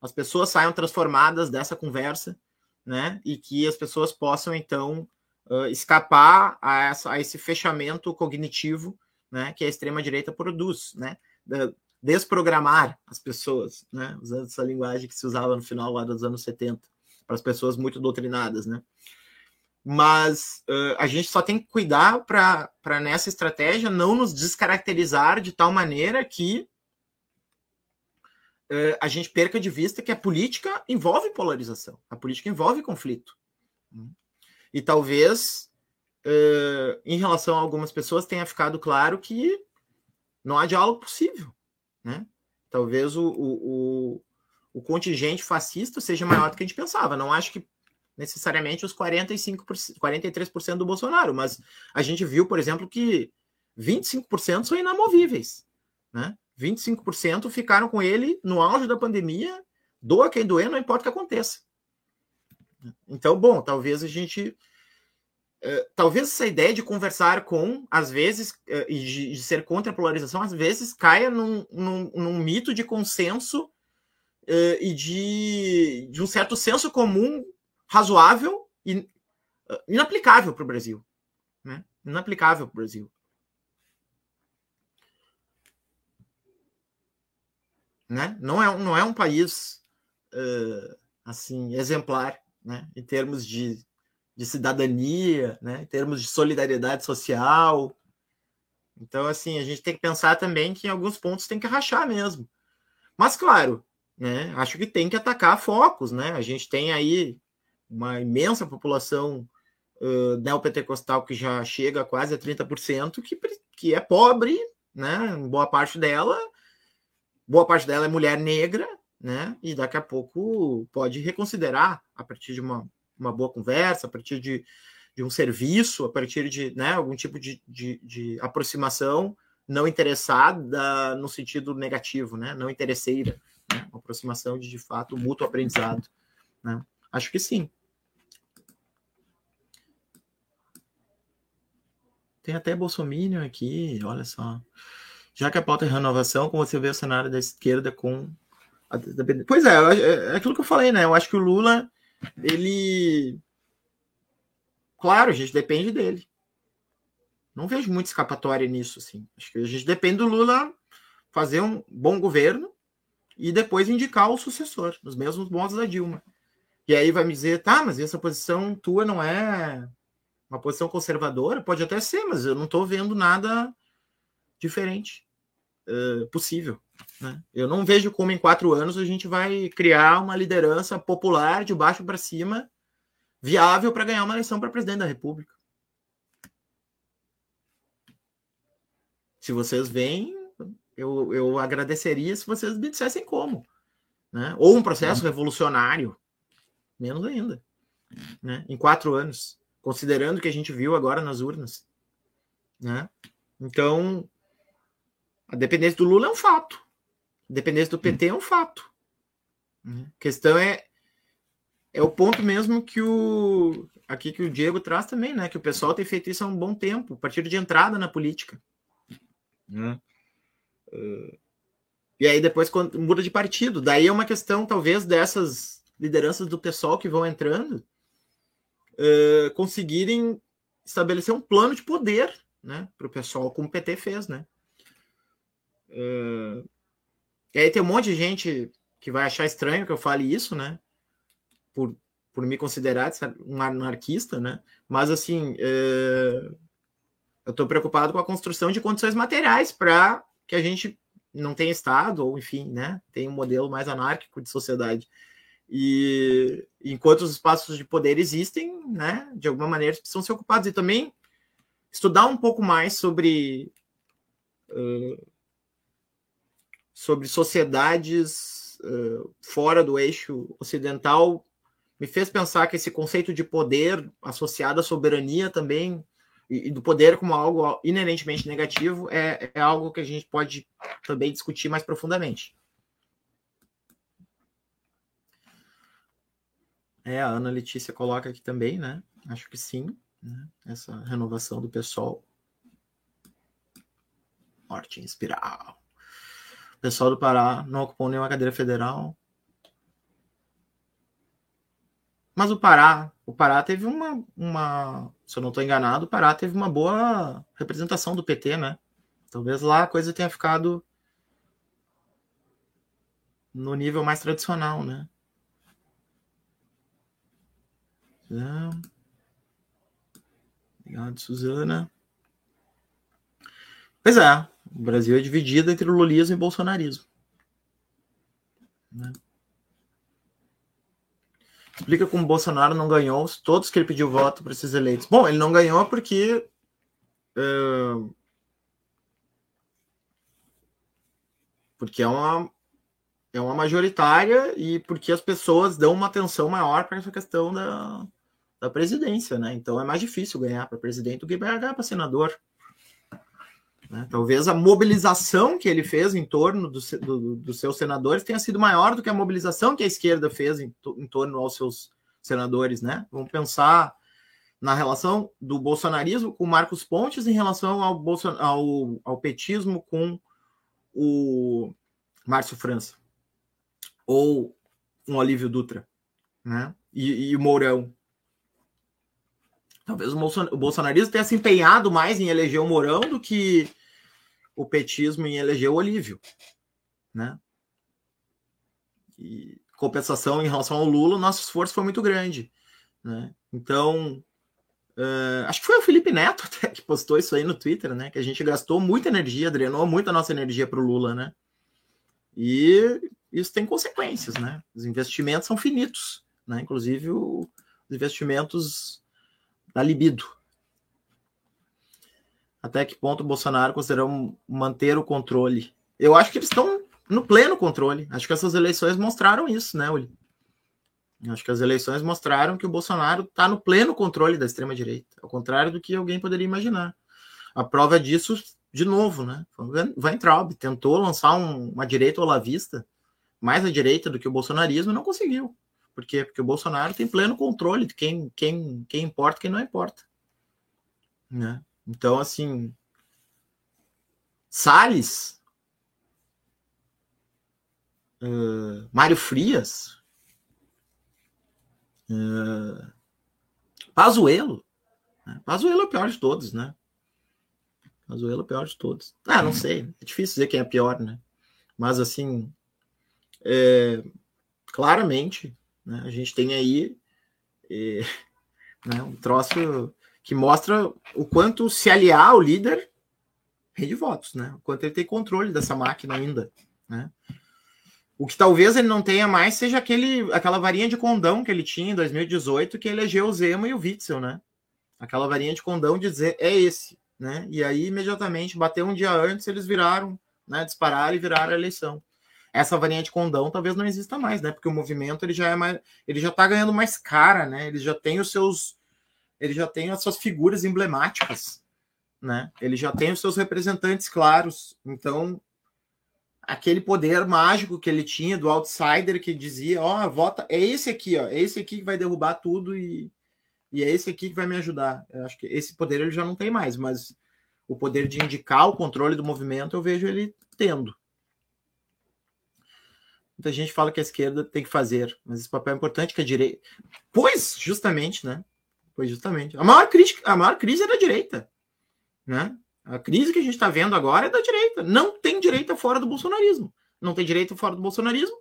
as pessoas saiam transformadas dessa conversa, né? E que as pessoas possam, então, uh, escapar a, essa, a esse fechamento cognitivo né, que a extrema-direita produz, né? desprogramar as pessoas, né? Usando essa linguagem que se usava no final lá dos anos 70, para as pessoas muito doutrinadas, né? Mas uh, a gente só tem que cuidar para nessa estratégia não nos descaracterizar de tal maneira que uh, a gente perca de vista que a política envolve polarização, a política envolve conflito. E talvez, uh, em relação a algumas pessoas, tenha ficado claro que não há diálogo possível. Né? Talvez o, o, o, o contingente fascista seja maior do que a gente pensava. Não acho que necessariamente os 45%, 43% do Bolsonaro, mas a gente viu, por exemplo, que 25% são inamovíveis, né? 25% ficaram com ele no auge da pandemia, doa quem doer, não importa o que aconteça. Então, bom, talvez a gente. Uh, talvez essa ideia de conversar com, às vezes, uh, e de, ser contra a polarização, às vezes caia num, num, num mito de consenso uh, e de, de um certo senso comum razoável e ah, inaplicável para o Brasil. Né? Inaplicável para o Brasil. Né? Não, é, não é um país uh, assim exemplar né? em termos de, de cidadania, né? em termos de solidariedade social. Então, assim, a gente tem que pensar também que em alguns pontos tem que rachar mesmo. Mas, claro, né? acho que tem que atacar focos. Né? A gente tem aí uma imensa população uh, neopentecostal que já chega quase a 30%, que, que é pobre, né? Boa parte dela, boa parte dela é mulher negra, né? E daqui a pouco pode reconsiderar a partir de uma, uma boa conversa, a partir de, de um serviço, a partir de né, algum tipo de, de, de aproximação não interessada no sentido negativo, né? Não interesseira, né? Uma aproximação de de fato mútuo aprendizado, né? Acho que sim. Tem até Bolsonaro aqui, olha só. Já que a pauta é renovação, como você vê o cenário da esquerda com. Pois é, é aquilo que eu falei, né? Eu acho que o Lula, ele. Claro, a gente depende dele. Não vejo muita escapatória nisso, assim. Acho que a gente depende do Lula fazer um bom governo e depois indicar o sucessor, nos mesmos modos da Dilma. E aí vai me dizer, tá, mas essa posição tua não é uma posição conservadora? Pode até ser, mas eu não estou vendo nada diferente uh, possível. Né? Eu não vejo como em quatro anos a gente vai criar uma liderança popular de baixo para cima viável para ganhar uma eleição para presidente da República. Se vocês vêm, eu, eu agradeceria se vocês me dissessem como. Né? Ou um processo uhum. revolucionário, menos ainda. Né? Em quatro anos, considerando o que a gente viu agora nas urnas. Né? Então, a dependência do Lula é um fato. A dependência do PT é um fato. Né? A questão é é o ponto mesmo que o aqui que o Diego traz também, né? Que o pessoal tem feito isso há um bom tempo, partido de entrada na política. Né? Uh, e aí depois quando muda de partido, daí é uma questão talvez dessas lideranças do pessoal que vão entrando uh, conseguirem estabelecer um plano de poder, né, para o pessoal, como o PT fez, né? Uh, e aí tem um monte de gente que vai achar estranho que eu fale isso, né? Por, por me considerar um anarquista, né? Mas assim, uh, eu estou preocupado com a construção de condições materiais para que a gente não tenha Estado, ou enfim, né, tenha um modelo mais anárquico de sociedade. E enquanto os espaços de poder existem, né, de alguma maneira precisam ser ocupados. E também estudar um pouco mais sobre, uh, sobre sociedades uh, fora do eixo ocidental me fez pensar que esse conceito de poder associado à soberania também e, do poder como algo inerentemente negativo é, é algo que a gente pode também discutir mais profundamente. É, a Ana Letícia coloca aqui também, né? Acho que sim, né? essa renovação do pessoal. Morte em espiral. O pessoal do Pará não ocupou nenhuma cadeira federal. Mas o Pará, o Pará teve uma, uma, se eu não estou enganado, o Pará teve uma boa representação do PT, né? Talvez lá a coisa tenha ficado no nível mais tradicional, né? Obrigado, Suzana. Pois é, o Brasil é dividido entre lulismo e bolsonarismo. Né? Explica como o Bolsonaro não ganhou todos que ele pediu voto para esses eleitos. Bom, ele não ganhou porque. Uh, porque é uma, é uma majoritária e porque as pessoas dão uma atenção maior para essa questão da, da presidência, né? Então é mais difícil ganhar para presidente do que ganhar para senador. Né? Talvez a mobilização que ele fez em torno do, do, dos seus senadores tenha sido maior do que a mobilização que a esquerda fez em, em torno aos seus senadores. Né? Vamos pensar na relação do bolsonarismo com Marcos Pontes em relação ao, Bolson, ao, ao petismo com o Márcio França ou um Olívio Dutra né? e, e o Mourão. Talvez o bolsonarismo tenha se empenhado mais em eleger o Mourão do que o petismo em eleger o Olívio, né? E compensação em relação ao Lula, o nosso esforço foi muito grande, né? Então, uh, acho que foi o Felipe Neto até que postou isso aí no Twitter, né? Que a gente gastou muita energia, drenou muita nossa energia para o Lula, né? E isso tem consequências, né? Os investimentos são finitos, né? Inclusive o, os investimentos da libido, até que ponto o Bolsonaro considerou manter o controle. Eu acho que eles estão no pleno controle. Acho que essas eleições mostraram isso, né, Uli? Acho que as eleições mostraram que o Bolsonaro está no pleno controle da extrema-direita, ao contrário do que alguém poderia imaginar. A prova disso, de novo, né? Vai Traub tentou lançar um, uma direita olavista, mais à direita do que o bolsonarismo, e não conseguiu. Por quê? Porque o Bolsonaro tem pleno controle de quem, quem, quem importa e quem não importa. Né? Então, assim, Salles, uh, Mário Frias, uh, Pazuello, né? Pazuello é o pior de todos, né? Venezuela é o pior de todos. Ah, não sei. É difícil dizer quem é pior, né? Mas, assim, é, claramente, né, a gente tem aí é, né, um troço que mostra o quanto se aliar ao líder rende votos, né? O quanto ele tem controle dessa máquina ainda, né? O que talvez ele não tenha mais seja aquele, aquela varinha de condão que ele tinha em 2018, que elegeu o Zema e o Witzel, né? Aquela varinha de condão de dizer é esse, né? E aí, imediatamente, bateu um dia antes, eles viraram, né? Dispararam e viraram a eleição. Essa varinha de condão talvez não exista mais, né? Porque o movimento ele já é mais. Ele já tá ganhando mais cara, né? Ele já tem os seus. Ele já tem as suas figuras emblemáticas, né? Ele já tem os seus representantes claros. Então, aquele poder mágico que ele tinha do outsider que dizia, ó, oh, vota, é esse aqui, ó, é esse aqui que vai derrubar tudo e e é esse aqui que vai me ajudar. Eu acho que esse poder ele já não tem mais, mas o poder de indicar o controle do movimento eu vejo ele tendo. Muita gente fala que a esquerda tem que fazer, mas esse papel é importante que a direita. Pois, justamente, né? Pois justamente. A maior crise, a maior crise é da direita, né? A crise que a gente está vendo agora é da direita. Não tem direita fora do bolsonarismo. Não tem direita fora do bolsonarismo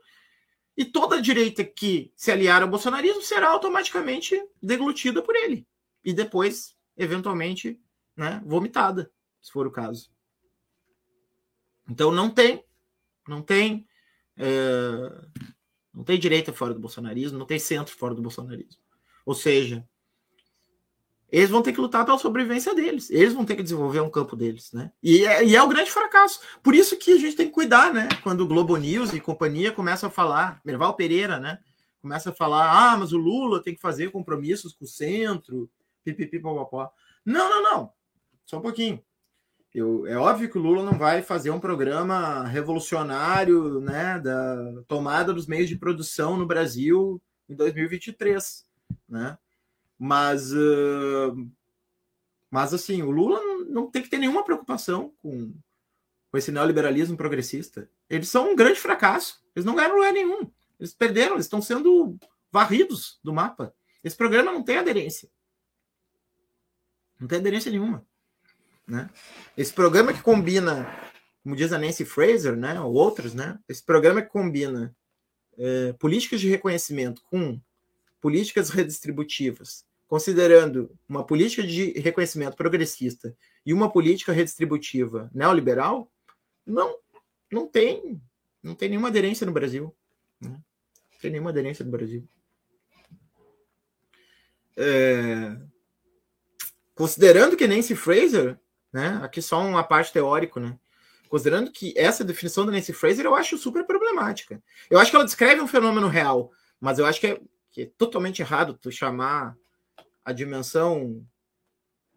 e toda direita que se aliar ao bolsonarismo será automaticamente deglutida por ele. E depois, eventualmente, né, vomitada, se for o caso. Então não tem, não tem, é, não tem direita fora do bolsonarismo, não tem centro fora do bolsonarismo. Ou seja, eles vão ter que lutar pela sobrevivência deles. Eles vão ter que desenvolver um campo deles, né? E é, e é o grande fracasso. Por isso que a gente tem que cuidar, né? Quando o Globo News e companhia começam a falar, Merval Pereira, né? Começa a falar, ah, mas o Lula tem que fazer compromissos com o centro, pipipi, popopó. Não, não, não. Só um pouquinho. Eu, é óbvio que o Lula não vai fazer um programa revolucionário, né, da tomada dos meios de produção no Brasil em 2023, né? Mas, uh, mas assim, o Lula não, não, tem que ter nenhuma preocupação com, com esse neoliberalismo progressista. Eles são um grande fracasso. Eles não ganharam lugar nenhum. Eles perderam, eles estão sendo varridos do mapa. Esse programa não tem aderência. Não tem aderência nenhuma. Né? Esse programa que combina, como diz a Nancy Fraser, né, ou outros, né? Esse programa que combina é, políticas de reconhecimento com políticas redistributivas considerando uma política de reconhecimento progressista e uma política redistributiva neoliberal, não, não tem, não tem nenhuma aderência no Brasil. Né? Não tem nenhuma aderência no Brasil. É, considerando que Nancy Fraser, né, aqui só uma parte teórico, né, considerando que essa definição da Nancy Fraser eu acho super problemática. Eu acho que ela descreve um fenômeno real, mas eu acho que é, que é totalmente errado tu chamar a dimensão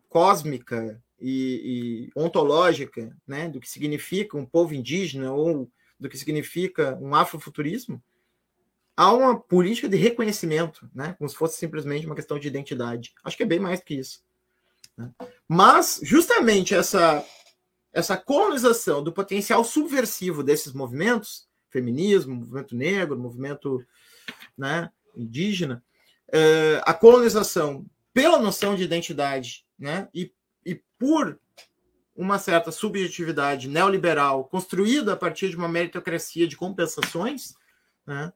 cósmica e, e, ontológica né, do que significa um povo indígena ou do que significa um afrofuturismo, há uma política de reconhecimento, né, como se fosse simplesmente uma questão de identidade. Acho que é bem mais do que isso. Né? Mas, justamente, essa, essa colonização do potencial subversivo desses movimentos, feminismo, movimento negro, movimento né, indígena, é, a colonização pela noção de identidade, né? E, e por uma certa subjetividade neoliberal construída a partir de uma meritocracia de compensações, né?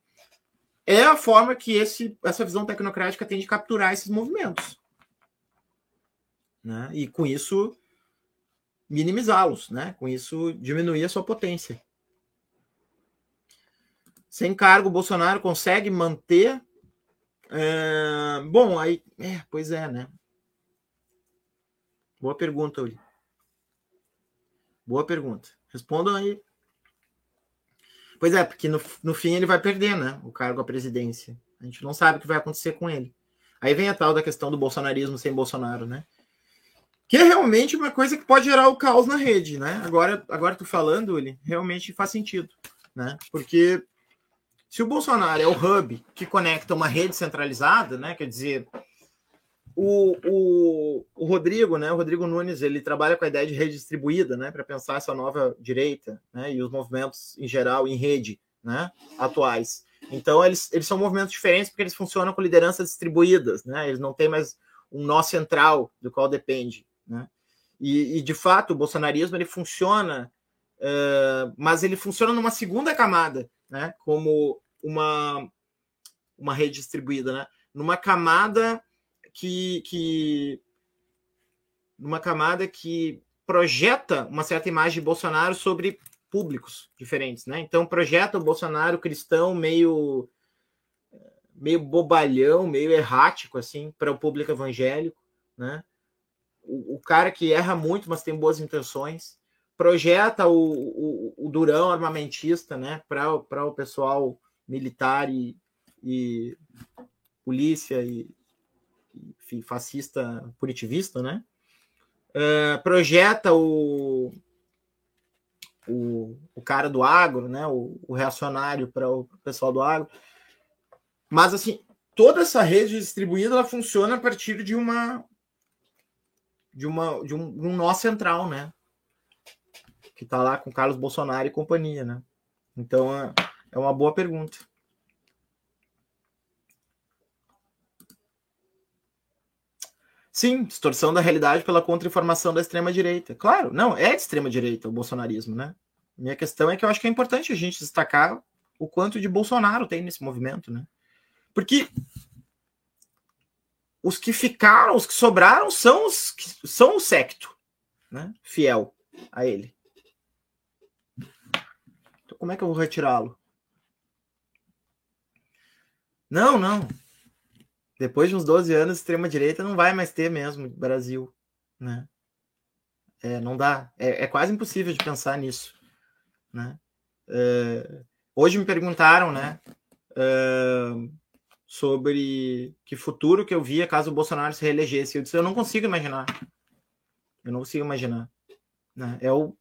É a forma que esse, essa visão tecnocrática tem de capturar esses movimentos. Né? E com isso minimizá-los, né? com isso diminuir a sua potência. Sem cargo, Bolsonaro consegue manter é, bom, aí. É, pois é, né? Boa pergunta, Uli. Boa pergunta. Respondam aí. Pois é, porque no, no fim ele vai perder, né? O cargo à presidência. A gente não sabe o que vai acontecer com ele. Aí vem a tal da questão do bolsonarismo sem Bolsonaro, né? Que é realmente uma coisa que pode gerar o caos na rede, né? Agora, agora tu falando, ele realmente faz sentido, né? Porque se o Bolsonaro é o hub que conecta uma rede centralizada, né? Quer dizer, o, o, o Rodrigo, né? O Rodrigo Nunes, ele trabalha com a ideia de rede distribuída, né? Para pensar essa nova direita, né? E os movimentos em geral em rede, né? Atuais. Então eles, eles são movimentos diferentes porque eles funcionam com lideranças distribuídas, né? Eles não têm mais um nó central do qual depende, né? E, e de fato, o bolsonarismo ele funciona, uh, mas ele funciona numa segunda camada, né? Como uma, uma rede distribuída, né? Numa camada que, que numa camada que projeta uma certa imagem de Bolsonaro sobre públicos diferentes, né? Então projeta o Bolsonaro cristão meio meio bobalhão, meio errático assim para o público evangélico, né? O, cara que erra muito, mas tem boas intenções, projeta o, o, o durão armamentista, né? Para o pessoal militar e, e polícia e, enfim, fascista punitivista, né? Uh, projeta o, o, o cara do agro, né? O, o reacionário para o pessoal do agro. Mas assim, toda essa rede distribuída ela funciona a partir de uma de uma de um, um nó central, né? Que está lá com Carlos Bolsonaro e companhia, né? Então é, é uma boa pergunta. Sim, distorção da realidade pela contra-informação da extrema-direita. Claro, não, é de extrema-direita o bolsonarismo, né? Minha questão é que eu acho que é importante a gente destacar o quanto de Bolsonaro tem nesse movimento, né? Porque os que ficaram, os que sobraram são os são o secto, né? Fiel a ele. Então, como é que eu vou retirá-lo? Não, não. Depois de uns 12 anos, extrema-direita não vai mais ter mesmo Brasil, né? É, não dá. É, é, quase impossível de pensar nisso, né? É, hoje me perguntaram, né? É, sobre que futuro que eu via caso o Bolsonaro se reelegesse. Eu disse, eu não consigo imaginar. Eu não consigo imaginar. Né? É o...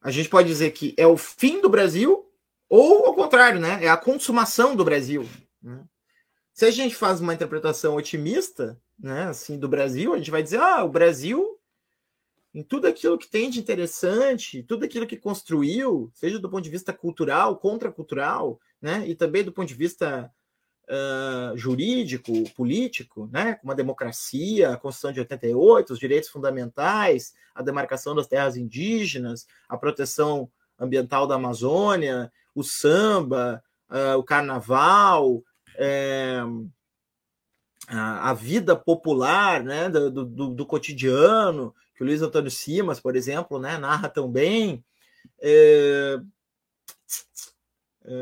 A gente pode dizer que é o fim do Brasil ou ao contrário, né? É a consumação do Brasil. Né? Se a gente faz uma interpretação otimista, né, assim, do Brasil, a gente vai dizer, ah, o Brasil, em tudo aquilo que tem de interessante, tudo aquilo que construiu, seja do ponto de vista cultural, contracultural, né, e também do ponto de vista uh, jurídico, político, né, como a democracia, a Constituição de 88, os direitos fundamentais, a demarcação das terras indígenas, a proteção ambiental da Amazônia, o samba, uh, o carnaval, é, a, a, vida popular né, do, do, do, cotidiano, que o Luiz Antônio Simas, por exemplo, né, narra é, é,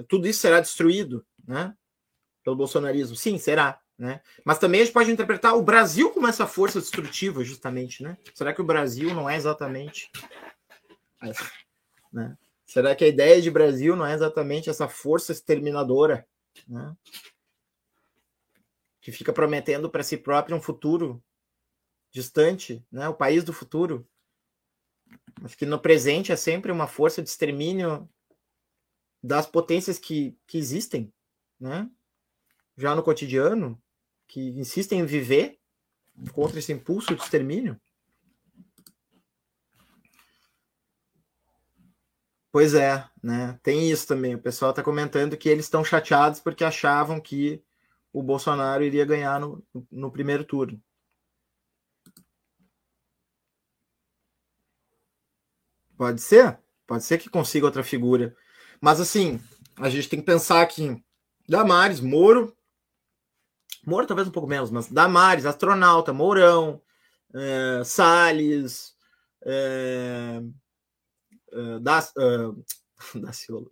tudo isso será destruído né, pelo bolsonarismo. Sim, será. Né? Mas também a gente pode interpretar o Brasil como essa força destrutiva, justamente. Né? Será que o Brasil não é exatamente. Né? Será que a ideia de Brasil não é exatamente essa força exterminadora? Né? que fica prometendo para si próprio um futuro distante, né? o país do futuro, mas que no presente é sempre uma força de extermínio das potências que, que existem, né? já no cotidiano, que insistem em viver contra esse impulso de extermínio. Pois é, né? Tem isso também. O pessoal está comentando que eles estão chateados porque achavam que o Bolsonaro iria ganhar no, no primeiro turno. Pode ser, pode ser que consiga outra figura. Mas assim, a gente tem que pensar que Damares, Moro, Moro talvez um pouco menos, mas Damares, astronauta, Mourão, é, Salles, é, é, da, é,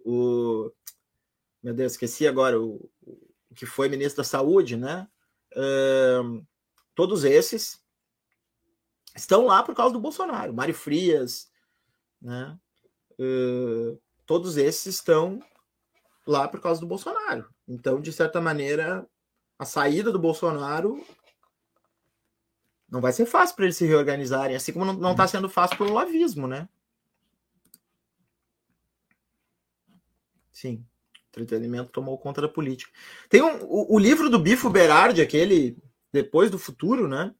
o meu Deus, esqueci agora o, que foi ministro da Saúde, né? Uh, todos esses estão lá por causa do Bolsonaro. Mário Frias, né? Uh, todos esses estão lá por causa do Bolsonaro. Então, de certa maneira, a saída do Bolsonaro não vai ser fácil para eles se reorganizarem, assim como não está sendo fácil pelo lavismo, né? Sim entretenimento tomou conta da política. Tem um, o, o, livro do Bifo Berardi, aquele Depois do Futuro, né?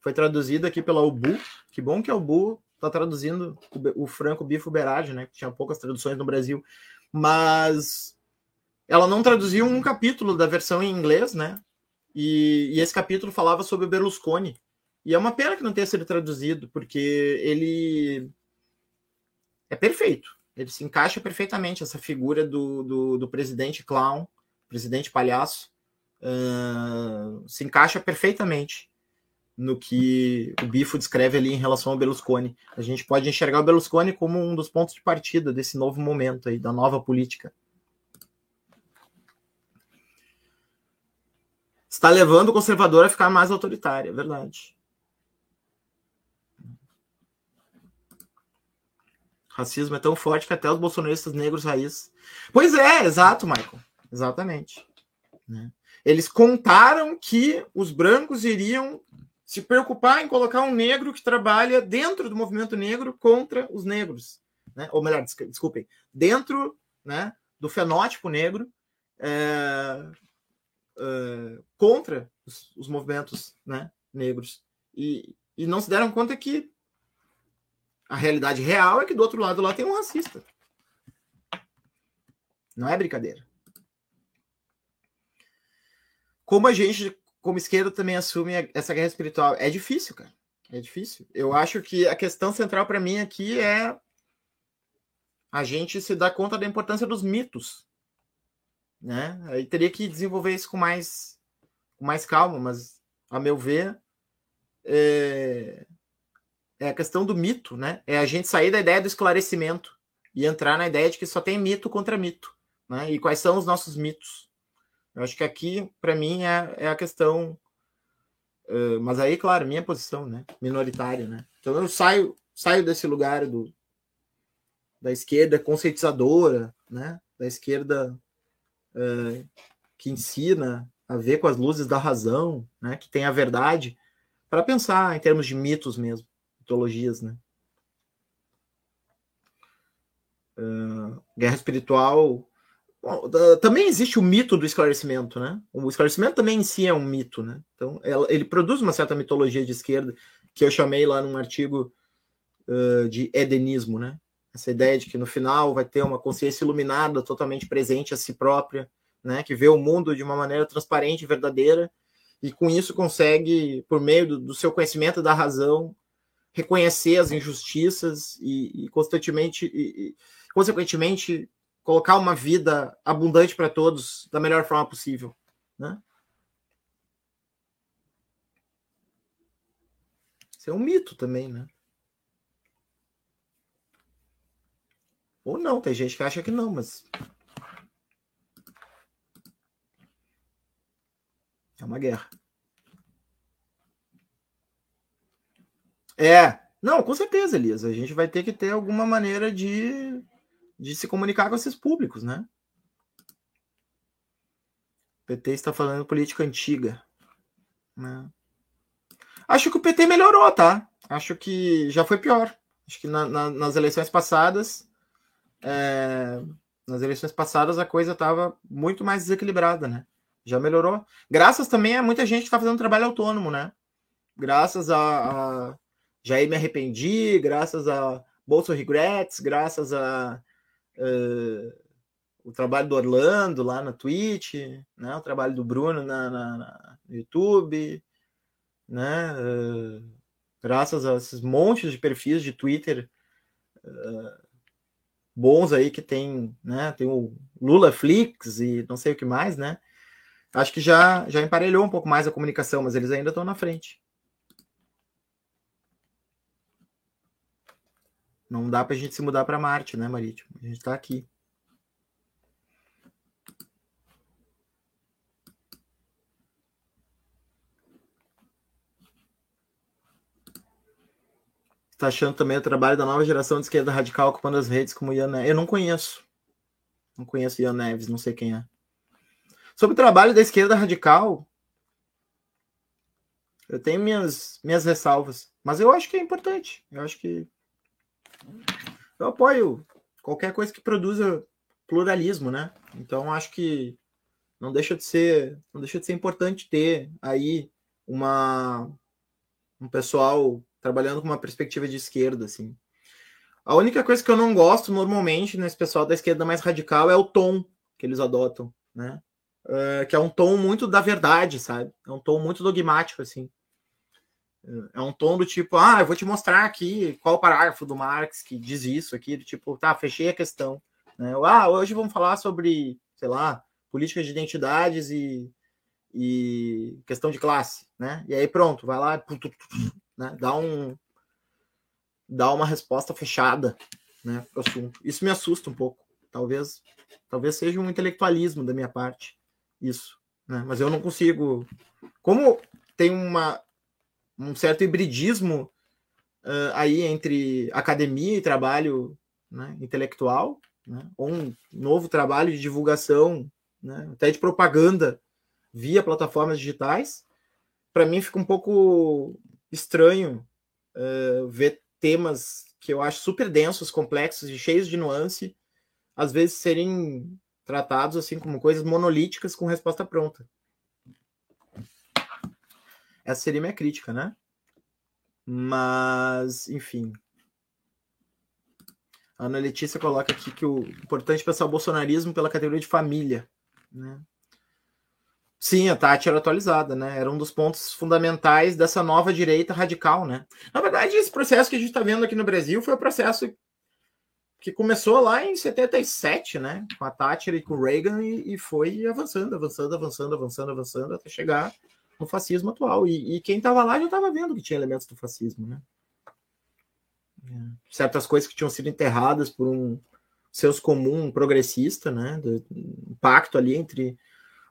Foi traduzido aqui pela Ubu. Que bom que a Ubu está traduzindo o, o, Franco Bifo Berardi, né? Que tinha poucas traduções no Brasil. Mas ela não traduziu um capítulo da versão em inglês, né? E, e esse capítulo falava sobre o Berlusconi, E é uma pena que não tenha sido traduzido, porque ele é perfeito. Ele se encaixa perfeitamente, essa figura do, do, do presidente clown, presidente palhaço, uh, se encaixa perfeitamente no que o Bifo descreve ali em relação ao Berlusconi. A gente pode enxergar o Berlusconi como um dos pontos de partida desse novo momento aí, da nova política. Está levando o conservador a ficar mais autoritário, é verdade. racismo é tão forte que até os bolsonaristas negros raiz. Pois é, exato, Michael. Exatamente. Né? Eles contaram que os brancos iriam se preocupar em colocar um negro que trabalha dentro do movimento negro contra os negros. Né? Ou melhor, desculpem, dentro né, do fenótipo negro é, é, contra os, os movimentos né, negros. E, e não se deram conta que a realidade real é que do outro lado lá tem um racista. Não é brincadeira. Como a gente, como esquerda, também assume essa guerra espiritual? É difícil, cara. É difícil. Eu acho que a questão central para mim aqui é a gente se dar conta da importância dos mitos. Né? Aí teria que desenvolver isso com mais, com mais calma, mas, a meu ver, é, é a questão do mito, né? É a gente sair da ideia do esclarecimento e entrar na ideia de que só tem mito contra mito, né? E quais são os nossos mitos? Eu acho que aqui, para mim, é, é, a questão. Uh, mas aí, claro, minha posição, né? Minoritária, né? Então eu saio, saio desse lugar do, da esquerda conceitizadora, né? Da esquerda uh, que ensina a ver com as luzes da razão, né? Que tem a verdade, para pensar em termos de mitos mesmo mitologias, né? Uh, guerra espiritual. Também existe o mito do esclarecimento, né? O esclarecimento também em si é um mito, né? Então, ela, ele produz uma certa mitologia de esquerda que eu chamei lá num artigo uh, de edenismo, né? Essa ideia de que no final vai ter uma consciência iluminada, totalmente presente a si própria, né? Que vê o mundo de uma maneira transparente e verdadeira e com isso consegue, por meio do, do seu conhecimento da razão, reconhecer as injustiças e, e constantemente, e, e, consequentemente, colocar uma vida abundante para todos da melhor forma possível, né? Isso é um mito também, né? Ou não, tem gente que acha que não, mas é uma guerra. É, não, com certeza, Elisa. A gente vai ter que ter alguma maneira de, de se comunicar com esses públicos, né? O PT está falando política antiga. Né? Acho que o PT melhorou, tá? Acho que já foi pior. Acho que na, na, nas eleições passadas, é, nas eleições passadas a coisa estava muito mais desequilibrada, né? Já melhorou. Graças também a muita gente que está fazendo trabalho autônomo, né? Graças a, a me arrependi, graças a Bolsa Regrets, graças a uh, o trabalho do Orlando lá na Twitch, né? O trabalho do Bruno na, na, na no YouTube, né? Uh, graças a esses montes de perfis de Twitter uh, bons aí que tem, né? Tem o Lula Flix e não sei o que mais, né? Acho que já já emparelhou um pouco mais a comunicação, mas eles ainda estão na frente. Não dá para a gente se mudar para Marte, né, Marítimo? A gente está aqui. Está achando também o trabalho da nova geração de esquerda radical ocupando as redes como Ian Neves? Eu não conheço. Não conheço Ian Neves, não sei quem é. Sobre o trabalho da esquerda radical, eu tenho minhas, minhas ressalvas. Mas eu acho que é importante. Eu acho que eu apoio qualquer coisa que produza pluralismo, né? Então acho que não deixa de ser, não deixa de ser importante ter aí uma um pessoal trabalhando com uma perspectiva de esquerda, assim. A única coisa que eu não gosto normalmente nesse pessoal da esquerda mais radical é o tom que eles adotam, né? É, que é um tom muito da verdade, sabe? É um tom muito dogmático, assim. É um tom do tipo, ah, eu vou te mostrar aqui qual parágrafo do Marx que diz isso aqui, do tipo, tá, fechei a questão. Né? Ah, hoje vamos falar sobre, sei lá, políticas de identidades e, e questão de classe, né? E aí pronto, vai lá, né? dá um dá uma resposta fechada, né, pro assunto. Isso me assusta um pouco. Talvez talvez seja um intelectualismo da minha parte, isso, né? Mas eu não consigo. Como tem uma um certo hibridismo uh, aí entre academia e trabalho né, intelectual, né, ou um novo trabalho de divulgação, né, até de propaganda via plataformas digitais, para mim fica um pouco estranho uh, ver temas que eu acho super densos, complexos e cheios de nuance, às vezes serem tratados assim como coisas monolíticas com resposta pronta. Essa seria minha crítica, né? Mas, enfim. A Ana Letícia coloca aqui que o importante é pensar o bolsonarismo pela categoria de família. Né? Sim, a Tati era atualizada, né? Era um dos pontos fundamentais dessa nova direita radical, né? Na verdade, esse processo que a gente está vendo aqui no Brasil foi o processo que começou lá em 77, né? Com a Thatcher e com o Reagan e, e foi avançando, avançando, avançando, avançando, avançando até chegar no fascismo atual. E, e quem estava lá já estava vendo que tinha elementos do fascismo, né? É. Certas coisas que tinham sido enterradas por um seus comum progressista, né? Um pacto ali entre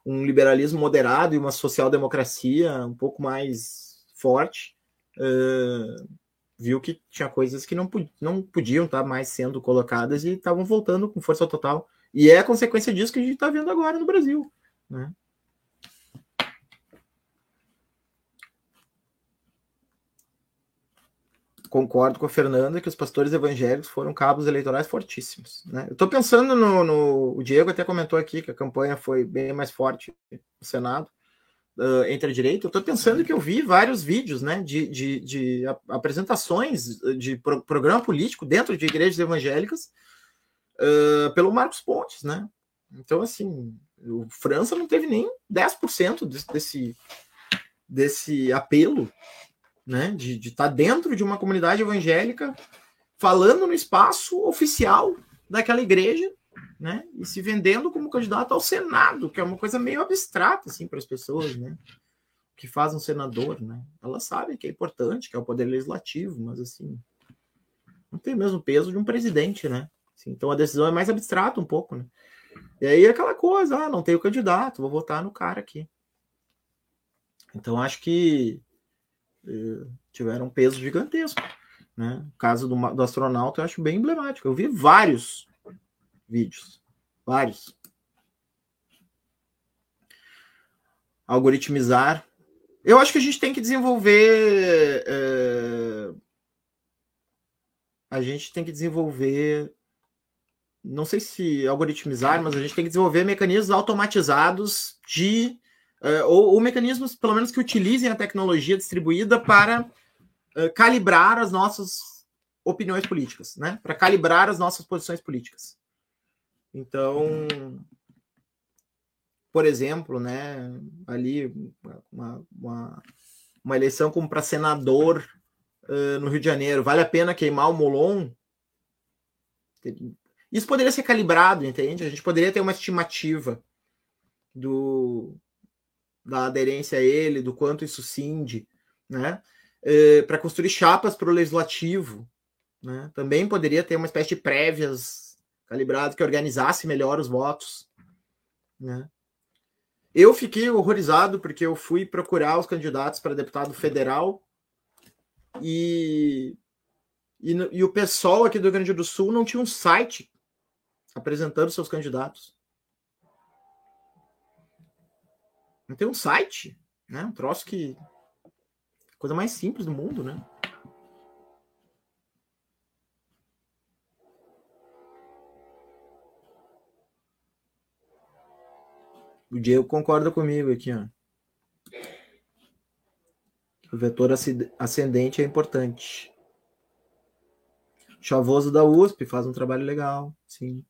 um liberalismo moderado e uma social-democracia um pouco mais forte, uh, viu que tinha coisas que não, não podiam estar mais sendo colocadas e estavam voltando com força total. E é consequência disso que a gente está vendo agora no Brasil. Né? Concordo com a Fernanda que os pastores evangélicos foram cabos eleitorais fortíssimos. Né? Eu estou pensando no, no, O Diego até comentou aqui que a campanha foi bem mais forte no Senado uh, entre a direita. Eu estou pensando que eu vi vários vídeos né, de, de, de apresentações de pro, programa político dentro de igrejas evangélicas uh, pelo Marcos Pontes. Né? Então, assim, o França não teve nem 10% desse, desse, desse apelo né? De estar tá dentro de uma comunidade evangélica, falando no espaço oficial daquela igreja, né? E se vendendo como candidato ao Senado, que é uma coisa meio abstrata assim para as pessoas, né? Que faz um senador, né? Elas sabem que é importante, que é o poder legislativo, mas assim não tem o mesmo peso de um presidente, né? Assim, então a decisão é mais abstrata um pouco, né? E aí é aquela coisa, ah, não tenho candidato, vou votar no cara aqui. Então acho que tiveram um peso gigantesco. Né? O caso do, do astronauta eu acho bem emblemático. Eu vi vários vídeos. Vários. Algoritmizar. Eu acho que a gente tem que desenvolver. É... A gente tem que desenvolver. Não sei se algoritmizar, mas a gente tem que desenvolver mecanismos automatizados de uh, ou, ou, mecanismos, pelo menos, que utilizem a tecnologia distribuída para uh, calibrar as nossas opiniões políticas, né? Para calibrar as nossas posições políticas. Então, por exemplo, né, ali uma, uma, uma eleição como para senador uh, no Rio de Janeiro, vale a pena queimar o Molon? Isso poderia ser calibrado, entende? A gente poderia ter uma estimativa do, da aderência a ele, do quanto isso cinde, né? É, para construir chapas para o legislativo, né? Também poderia ter uma espécie de prévias calibrado que organizasse melhor os votos, né? Eu fiquei horrorizado porque eu fui procurar os candidatos para deputado federal e, e, e o pessoal aqui do Rio Grande do Sul não tinha um site apresentando seus candidatos. Não tem um site, né? Um troço que. Coisa mais simples do mundo, né? O Diego concorda comigo aqui, ó. O vetor ascendente é importante. Chavoso da USP faz um trabalho legal, sim.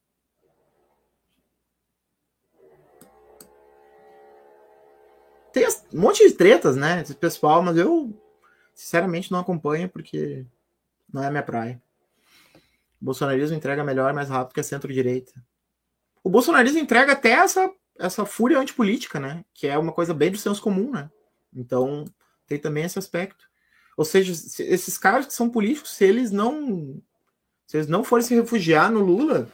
tem um monte de tretas, né? Esse pessoal, mas eu Sinceramente, não acompanho porque não é a minha praia. O bolsonarismo entrega melhor, mais rápido que a centro-direita. O bolsonarismo entrega até essa, essa fúria antipolítica, né? Que é uma coisa bem do senso comum, né? Então, tem também esse aspecto. Ou seja, esses caras que são políticos, se eles não se eles não forem se refugiar no Lula,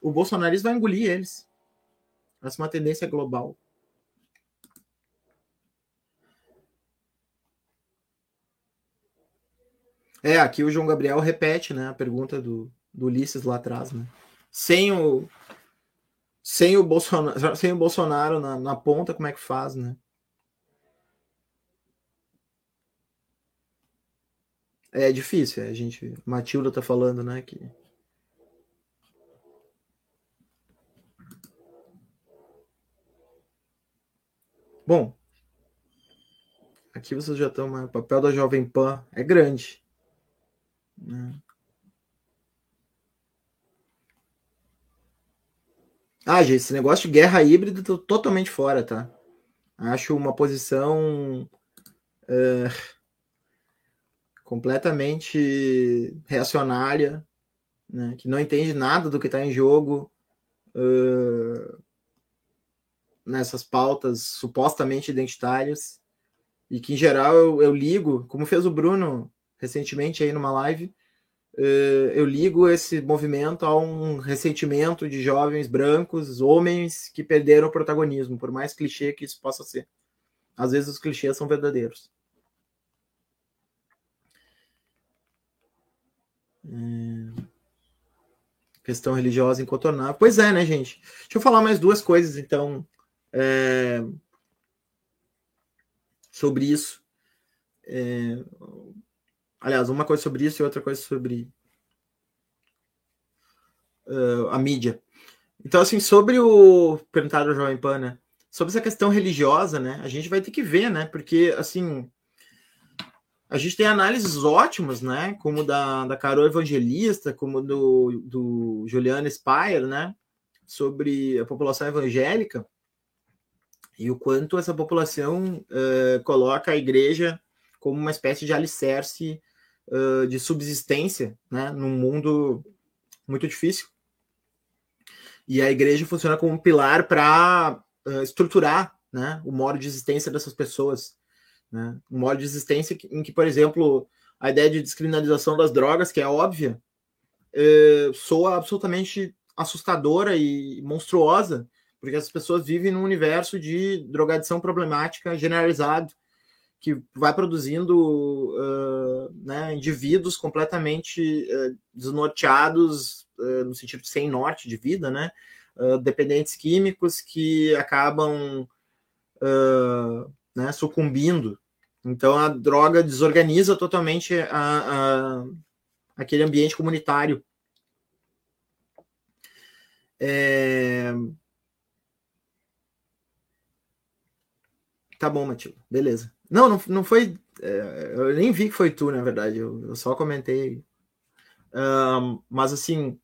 o bolsonarismo vai engolir eles. Essa é uma tendência global. É, aqui o João Gabriel repete, né, a pergunta do, do Ulisses lá atrás, né? Sem o sem o Bolsonaro, sem o Bolsonaro na, na ponta, como é que faz, né? É difícil, é, a gente, Matilda tá falando, né, que Bom, aqui vocês já estão, o papel da Jovem Pan é grande. Né? Ah, gente, esse negócio de guerra híbrida tô totalmente fora, tá? Acho uma posição uh, completamente reacionária, né? que não entende nada do que está em jogo. Uh, nessas pautas supostamente identitárias e que em geral eu, eu, ligo, como fez o Bruno recentemente aí numa live, uh, eu ligo esse movimento a um ressentimento de jovens brancos, homens que perderam o protagonismo, por mais clichê que isso possa ser. Às vezes os clichês são verdadeiros. É... Questão religiosa incontornável. Pois é, né, gente? Deixa eu falar mais duas coisas, então, é, sobre isso. É, aliás, uma coisa sobre isso e outra coisa sobre uh, a mídia. Então, assim, sobre o perguntado ao Jovem Pan, né? Sobre essa questão religiosa, né? A gente vai ter que ver, né? Porque, assim, a gente tem análises ótimas, né? Como da, da Carol Evangelista, como do, do Juliana Spire, né? Sobre a população evangélica e o quanto essa população uh, coloca a igreja como uma espécie de alicerce uh, de subsistência né, num mundo muito difícil. E a igreja funciona como um pilar para uh, estruturar né, o modo de existência dessas pessoas. Né? Um modo de existência em que, por exemplo, a ideia de descriminalização das drogas, que é óbvia, soa absolutamente assustadora e monstruosa porque as pessoas vivem num universo de drogadição problemática generalizado, que vai produzindo uh, né, indivíduos completamente uh, desnorteados, uh, no sentido de sem norte de vida, né, dependentes químicos que acabam né, sucumbindo. Então a droga desorganiza totalmente a, a aquele ambiente comunitário. É, Tá bom, Matilde. Beleza. Não, não, não foi. É, eu nem vi que foi tu, na verdade. Eu, eu só comentei. Um, mas assim.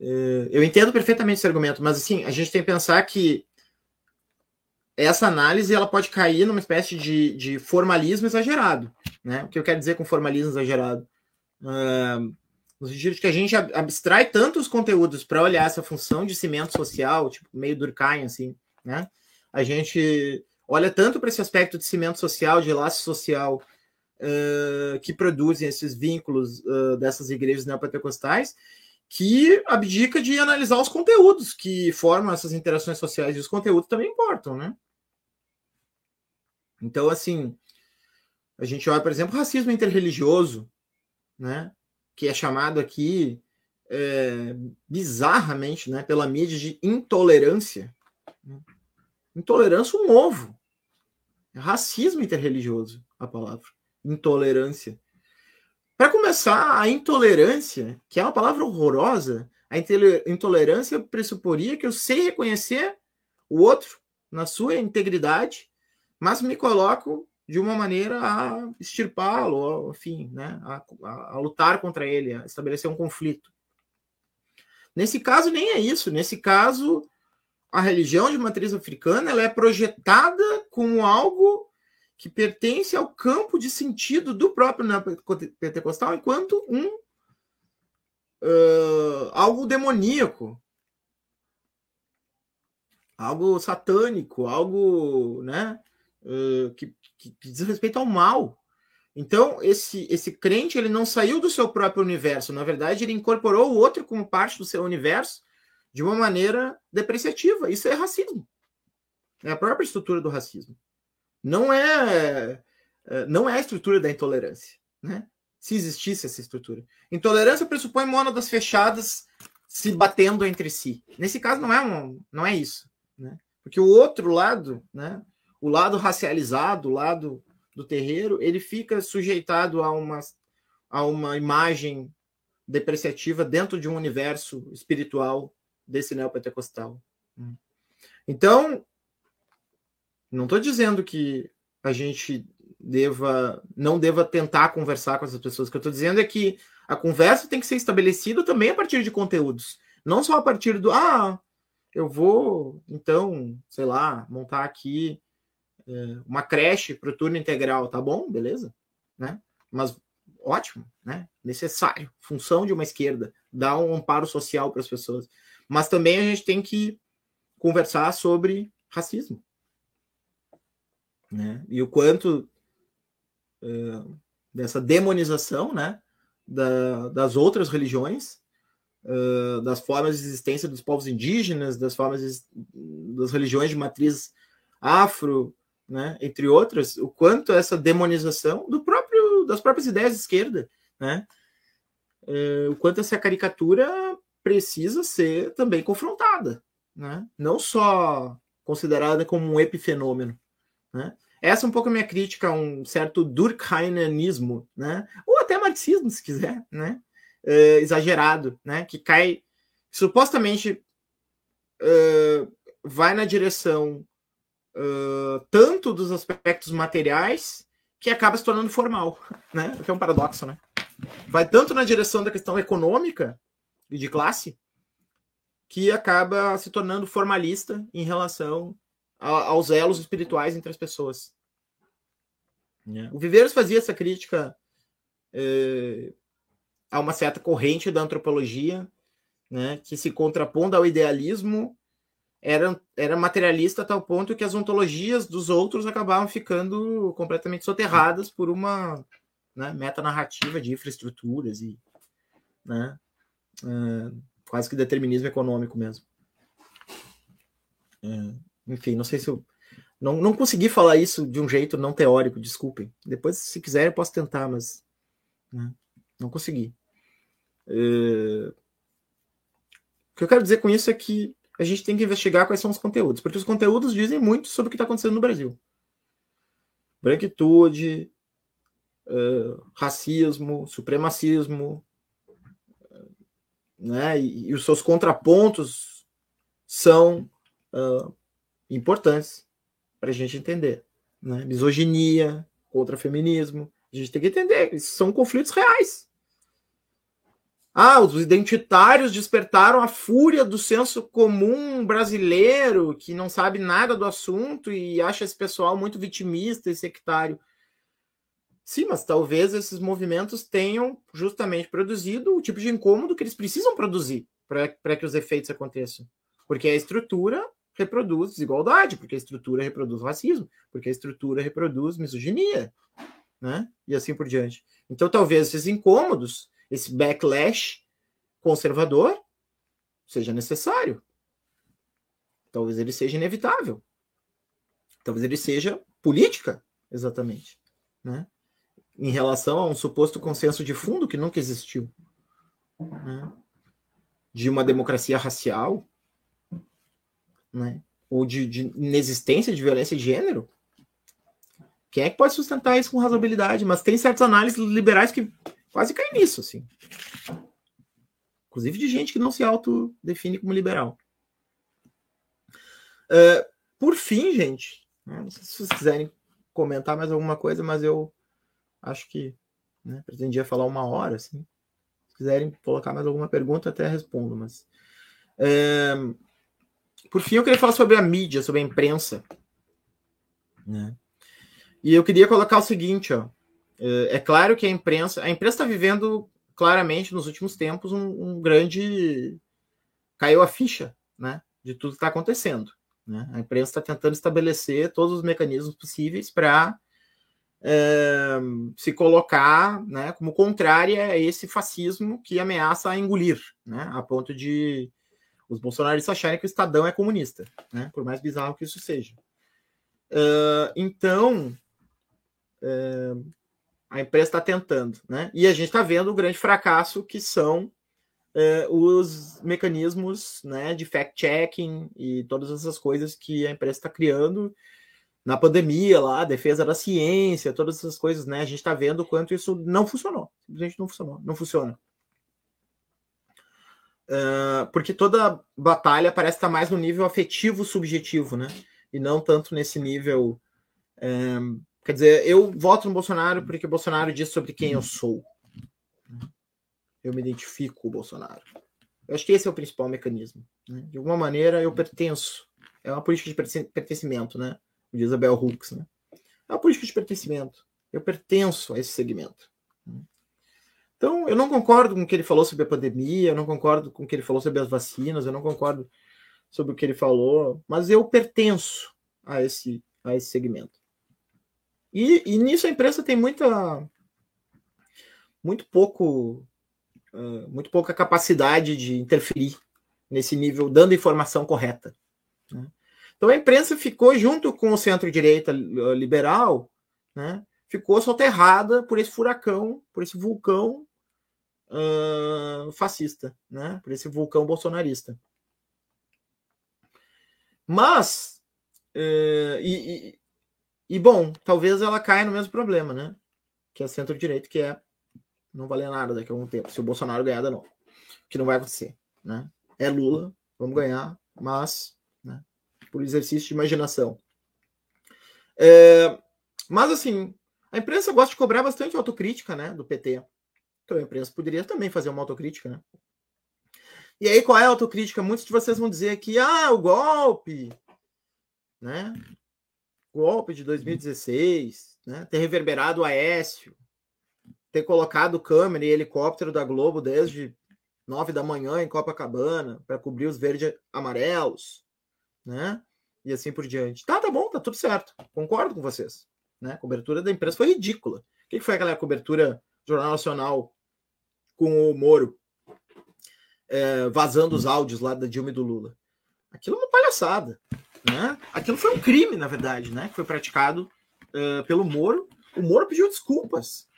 É, eu entendo perfeitamente esse argumento, mas assim, a gente tem que pensar que essa análise ela pode cair numa espécie de, de formalismo exagerado. Né? O que eu quero dizer com formalismo exagerado? Uh, no sentido de que a gente abstrai tantos conteúdos para olhar essa função de cimento social, tipo meio Durkheim, assim, né? A gente olha tanto para esse aspecto de cimento social, de laço social, uh, que produzem esses vínculos uh, dessas igrejas neopentecostais, que abdica de analisar os conteúdos que formam essas interações sociais, e os conteúdos também importam, né? Então, assim, a gente olha, por exemplo, racismo interreligioso, né? Que é chamado aqui é, bizarramente, né, pela mídia de intolerância. Intolerância, um ovo. É racismo interreligioso, a palavra. Intolerância. Para começar, a intolerância, que é uma palavra horrorosa, a intolerância pressuporia que eu sei reconhecer o outro na sua integridade, mas me coloco de uma maneira a extirpá-lo, enfim, né, a, a, a, lutar contra ele, a estabelecer um conflito. Nesse caso, nem é isso. Nesse caso, a religião de matriz africana ela é projetada como algo que pertence ao campo de sentido do próprio pentecostal enquanto um uh, algo demoníaco, algo satânico, algo né, uh, que, que, diz respeito ao mal. Então, esse, esse crente ele não saiu do seu próprio universo, na verdade, ele incorporou o outro como parte do seu universo de uma maneira depreciativa. Isso é racismo. É a própria estrutura do racismo. Não é, é não é a estrutura da intolerância, né? Se existisse essa estrutura. Intolerância pressupõe mônadas fechadas se batendo entre si. Nesse caso não é um, não é isso, né? Porque o outro lado, né? O lado racializado, o lado do terreiro, ele fica sujeitado a uma a uma imagem depreciativa dentro de um universo espiritual desse neopentecostal. Então, não estou dizendo que a gente deva não deva tentar conversar com essas pessoas. O que eu estou dizendo é que a conversa tem que ser estabelecida também a partir de conteúdos, não só a partir do ah, eu vou então, sei lá, montar aqui é, uma creche para o turno integral, tá bom, beleza, né? Mas ótimo, né? Necessário, função de uma esquerda, dar um amparo social para as pessoas. Mas também a gente tem que conversar sobre racismo. Né? E o quanto uh, dessa demonização né, da, das outras religiões, uh, das formas de existência dos povos indígenas, das formas de, das religiões de matriz afro, né, entre outras, o quanto essa demonização do próprio das próprias ideias de esquerda, né, uh, o quanto essa caricatura precisa ser também confrontada, né? não só considerada como um epifenômeno. Né? Essa é um pouco a minha crítica a um certo Durkheimianismo, né? ou até marxismo, se quiser, né? Uh, exagerado, né? que cai, supostamente uh, vai na direção uh, tanto dos aspectos materiais que acaba se tornando formal, né? O que é um paradoxo, né? Vai tanto na direção da questão econômica e de classe, que acaba se tornando formalista em relação a, aos elos espirituais entre as pessoas. Né? O Viveiros fazia essa crítica é, a uma certa corrente da antropologia, né, que se contrapondo ao idealismo era, era materialista a tal ponto que as ontologias dos outros acabavam ficando completamente soterradas por uma né, metanarrativa de infraestruturas e né, é, quase que determinismo econômico mesmo. É, enfim, não sei se eu. Não, não consegui falar isso de um jeito não teórico, desculpem. Depois, se quiser, eu posso tentar, mas né, não consegui. É, o que eu quero dizer com isso é que a gente tem que investigar quais são os conteúdos, porque os conteúdos dizem muito sobre o que está acontecendo no Brasil. Branquitude, uh, racismo, supremacismo, né? E, e os seus contrapontos são uh, importantes para a gente entender. Né? Misoginia contra feminismo. A gente tem que entender, são conflitos reais. Ah, os identitários despertaram a fúria do senso comum brasileiro, que não sabe nada do assunto e acha esse pessoal muito vitimista e sectário. Sim, mas talvez esses movimentos tenham justamente produzido o tipo de incômodo que eles precisam produzir para que os efeitos aconteçam. Porque a estrutura reproduz desigualdade, porque a estrutura reproduz racismo, porque a estrutura reproduz misoginia, né? E assim por diante. Então, talvez esses incômodos, esse backlash conservador, seja necessário. Talvez ele seja inevitável. Talvez ele seja política, exatamente, né? Em relação a um suposto consenso de fundo que nunca existiu, né? de uma democracia racial, né? ou de, de inexistência de violência de gênero. Quem é que pode sustentar isso com razoabilidade? Mas tem certas análises liberais que quase caem nisso, assim. Inclusive de gente que não se autodefine como liberal. Uh, por fim, gente, né? não sei se vocês quiserem comentar mais alguma coisa, mas eu acho que né, pretendia falar uma hora, assim. Se quiserem colocar mais alguma pergunta, até respondo, mas. É... Por fim, eu queria falar sobre a mídia, sobre a imprensa. Né? E eu queria colocar o seguinte, ó. É, é claro que a imprensa, a imprensa está vivendo claramente nos últimos tempos um, um, grande caiu a ficha, né, de tudo que está acontecendo. Né? A imprensa está tentando estabelecer todos os mecanismos possíveis para é, se colocar né, como contrária a esse fascismo que ameaça engolir, né, a ponto de os bolsonaristas acharem que o Estadão é comunista, né, por mais bizarro que isso seja. Então, a empresa está tentando, né? E a gente está vendo o grande fracasso que são uh, os mecanismos né, de fact-checking e todas essas coisas que a empresa está criando na pandemia lá, a defesa da ciência, todas essas coisas, né? A gente está vendo o quanto isso não funcionou. Simplesmente não funcionou, não funciona. Uh, porque toda batalha parece estar mais no nível afetivo subjetivo, né? E não tanto nesse nível. Um, quer dizer, eu voto no Bolsonaro porque o Bolsonaro diz sobre quem eu sou. Eu me identifico com o Bolsonaro. Eu acho que esse é o principal mecanismo. Né? De alguma maneira, eu pertenço. É uma política de pertencimento, né? De Isabel Hooks. Né? É uma política de pertencimento. Eu pertenço a esse segmento. Então, eu não concordo com o que ele falou sobre a pandemia, eu não concordo com o que ele falou sobre as vacinas, eu não concordo sobre o que ele falou, mas eu pertenço a esse, a esse segmento. E, e nisso a imprensa tem muita. muito pouco. Uh, muito pouca capacidade de interferir nesse nível, dando informação correta. Né? Então a imprensa ficou junto com o centro-direita liberal, né? ficou soterrada por esse furacão, por esse vulcão uh, fascista, né? por esse vulcão bolsonarista. Mas, uh, e, e, e, bom, talvez ela caia no mesmo problema, né? Que é centro-direita, que é não valer nada daqui a algum tempo, se o Bolsonaro ganhar de novo. Que não vai acontecer, né? É Lula, vamos ganhar, mas por exercício de imaginação. É, mas assim, a imprensa gosta de cobrar bastante autocrítica, né, do PT. Então a imprensa poderia também fazer uma autocrítica, né? E aí qual é a autocrítica? Muitos de vocês vão dizer que ah, o golpe, né? Golpe de 2016, né? Ter reverberado o Aécio, ter colocado câmera e helicóptero da Globo desde nove da manhã em Copacabana para cobrir os verdes amarelos, né? E assim por diante. Tá, tá bom, tá tudo certo. Concordo com vocês. Né? A cobertura da imprensa foi ridícula. O que foi aquela cobertura do Jornal Nacional com o Moro é, vazando os áudios lá da Dilma e do Lula? Aquilo é uma palhaçada. Né? Aquilo foi um crime, na verdade, né? Que foi praticado uh, pelo Moro. O Moro pediu desculpas.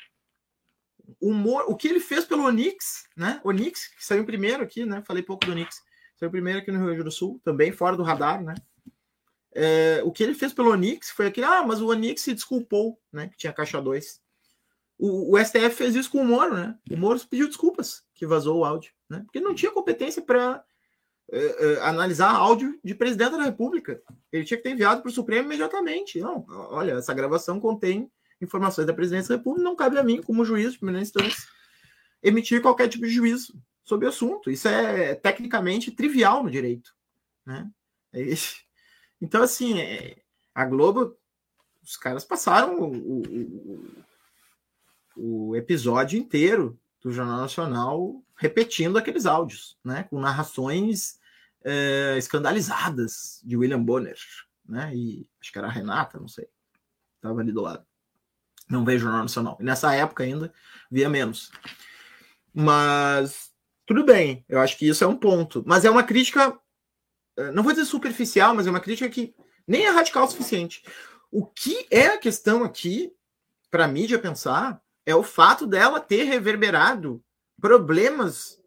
O, Moro, o que ele fez pelo Onix, né? Onix, que saiu primeiro aqui, né? Falei pouco do Onix. Saiu primeiro aqui no Rio Grande do Sul, também fora do radar, né? É, o que ele fez pelo Onix foi aquele, ah, mas o Onix se desculpou, né? Que tinha caixa 2. O, o, STF fez isso com o Moro, né? O Moro pediu desculpas que vazou o áudio, né? Porque não tinha competência para é, é, analisar áudio de presidente da República. Ele tinha que ter enviado para o Supremo imediatamente. Não, olha, essa gravação contém informações da presidência da República, não cabe a mim, como juiz de primeira instância, emitir qualquer tipo de juízo sobre o assunto. Isso é tecnicamente trivial no direito, né? É. Então, assim, é, a Globo, os caras passaram o, o, o, episódio inteiro do Jornal Nacional repetindo aqueles áudios, né? Com narrações é, escandalizadas de William Bonner, né? E acho que era a Renata, não sei. Estava ali do lado. Não veio Jornal Nacional. E nessa época ainda via menos. Mas tudo bem, eu acho que isso é um ponto. Mas é uma crítica eh, não vou dizer superficial, mas é uma crítica que nem é radical o suficiente. O que é a questão aqui, para a mídia pensar, é o fato dela ter reverberado problemas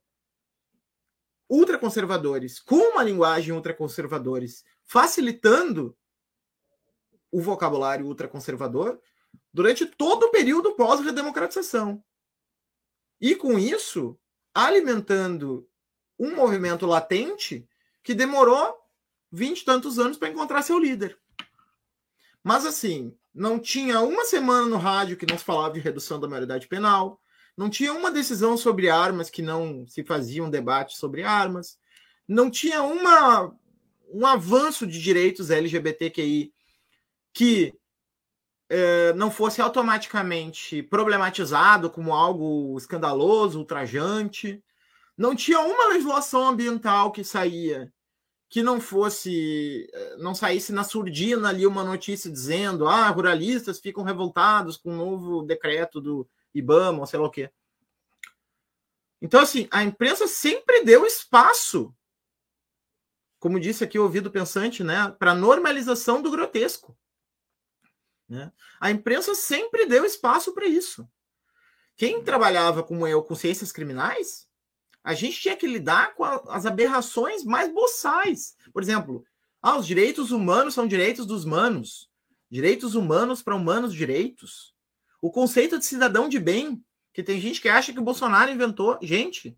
ultraconservadores, com uma linguagem ultraconservadores, facilitando o vocabulário ultraconservador durante todo o período pós-redemocratização. E com isso, alimentando um movimento latente que demorou vinte e tantos anos para encontrar seu líder. Mas assim, não tinha uma semana no rádio que não se falava de redução da maioridade penal, não tinha uma decisão sobre armas que não se fazia um debate sobre armas, não tinha uma, um avanço de direitos LGBTQI que é, não fosse automaticamente problematizado como algo escandaloso, ultrajante. Não tinha uma legislação ambiental que saía que não fosse, eh, não saísse na surdina ali uma notícia dizendo, ah, ruralistas ficam revoltados com o novo decreto do IBAMA, ou sei lá o quê. Então, assim, a imprensa sempre deu espaço, como disse aqui o ouvido pensante, né, para normalização do grotesco. Né? A imprensa sempre deu espaço para isso. Quem trabalhava como eu com ciências criminais a gente tinha que lidar com a, as aberrações mais boçais. Por exemplo, ah, os direitos humanos são direitos dos humanos. Direitos humanos para humanos direitos. O conceito de cidadão de bem, que tem gente que acha que o Bolsonaro inventou. Gente,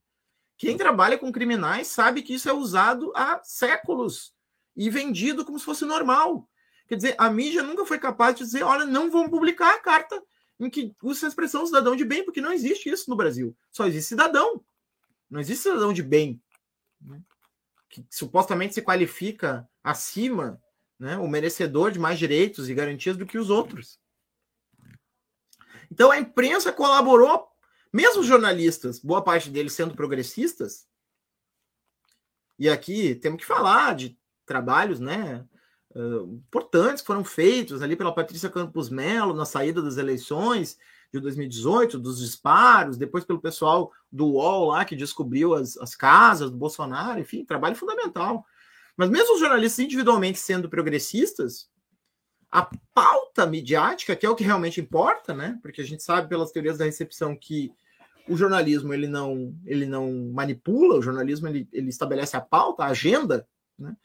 quem trabalha com criminais sabe que isso é usado há séculos e vendido como se fosse normal. Quer dizer, a mídia nunca foi capaz de dizer: olha, não vamos publicar a carta em que usa a expressão cidadão de bem, porque não existe isso no Brasil. Só existe cidadão. Não existe cidadão de bem né? que supostamente se qualifica acima, né, o merecedor de mais direitos e garantias do que os outros. Então a imprensa colaborou, mesmo os jornalistas, boa parte deles sendo progressistas. E aqui temos que falar de trabalhos, né, importantes que foram feitos ali pela Patrícia Campos Melo na saída das eleições, de 2018, dos disparos, depois pelo pessoal do UOL lá que descobriu as, as casas do Bolsonaro, enfim, trabalho fundamental. Mas mesmo os jornalistas individualmente sendo progressistas, a pauta midiática, que é o que realmente importa, né? Porque a gente sabe pelas teorias da recepção que o jornalismo ele não ele não manipula, o jornalismo ele, ele estabelece a pauta, a agenda, né?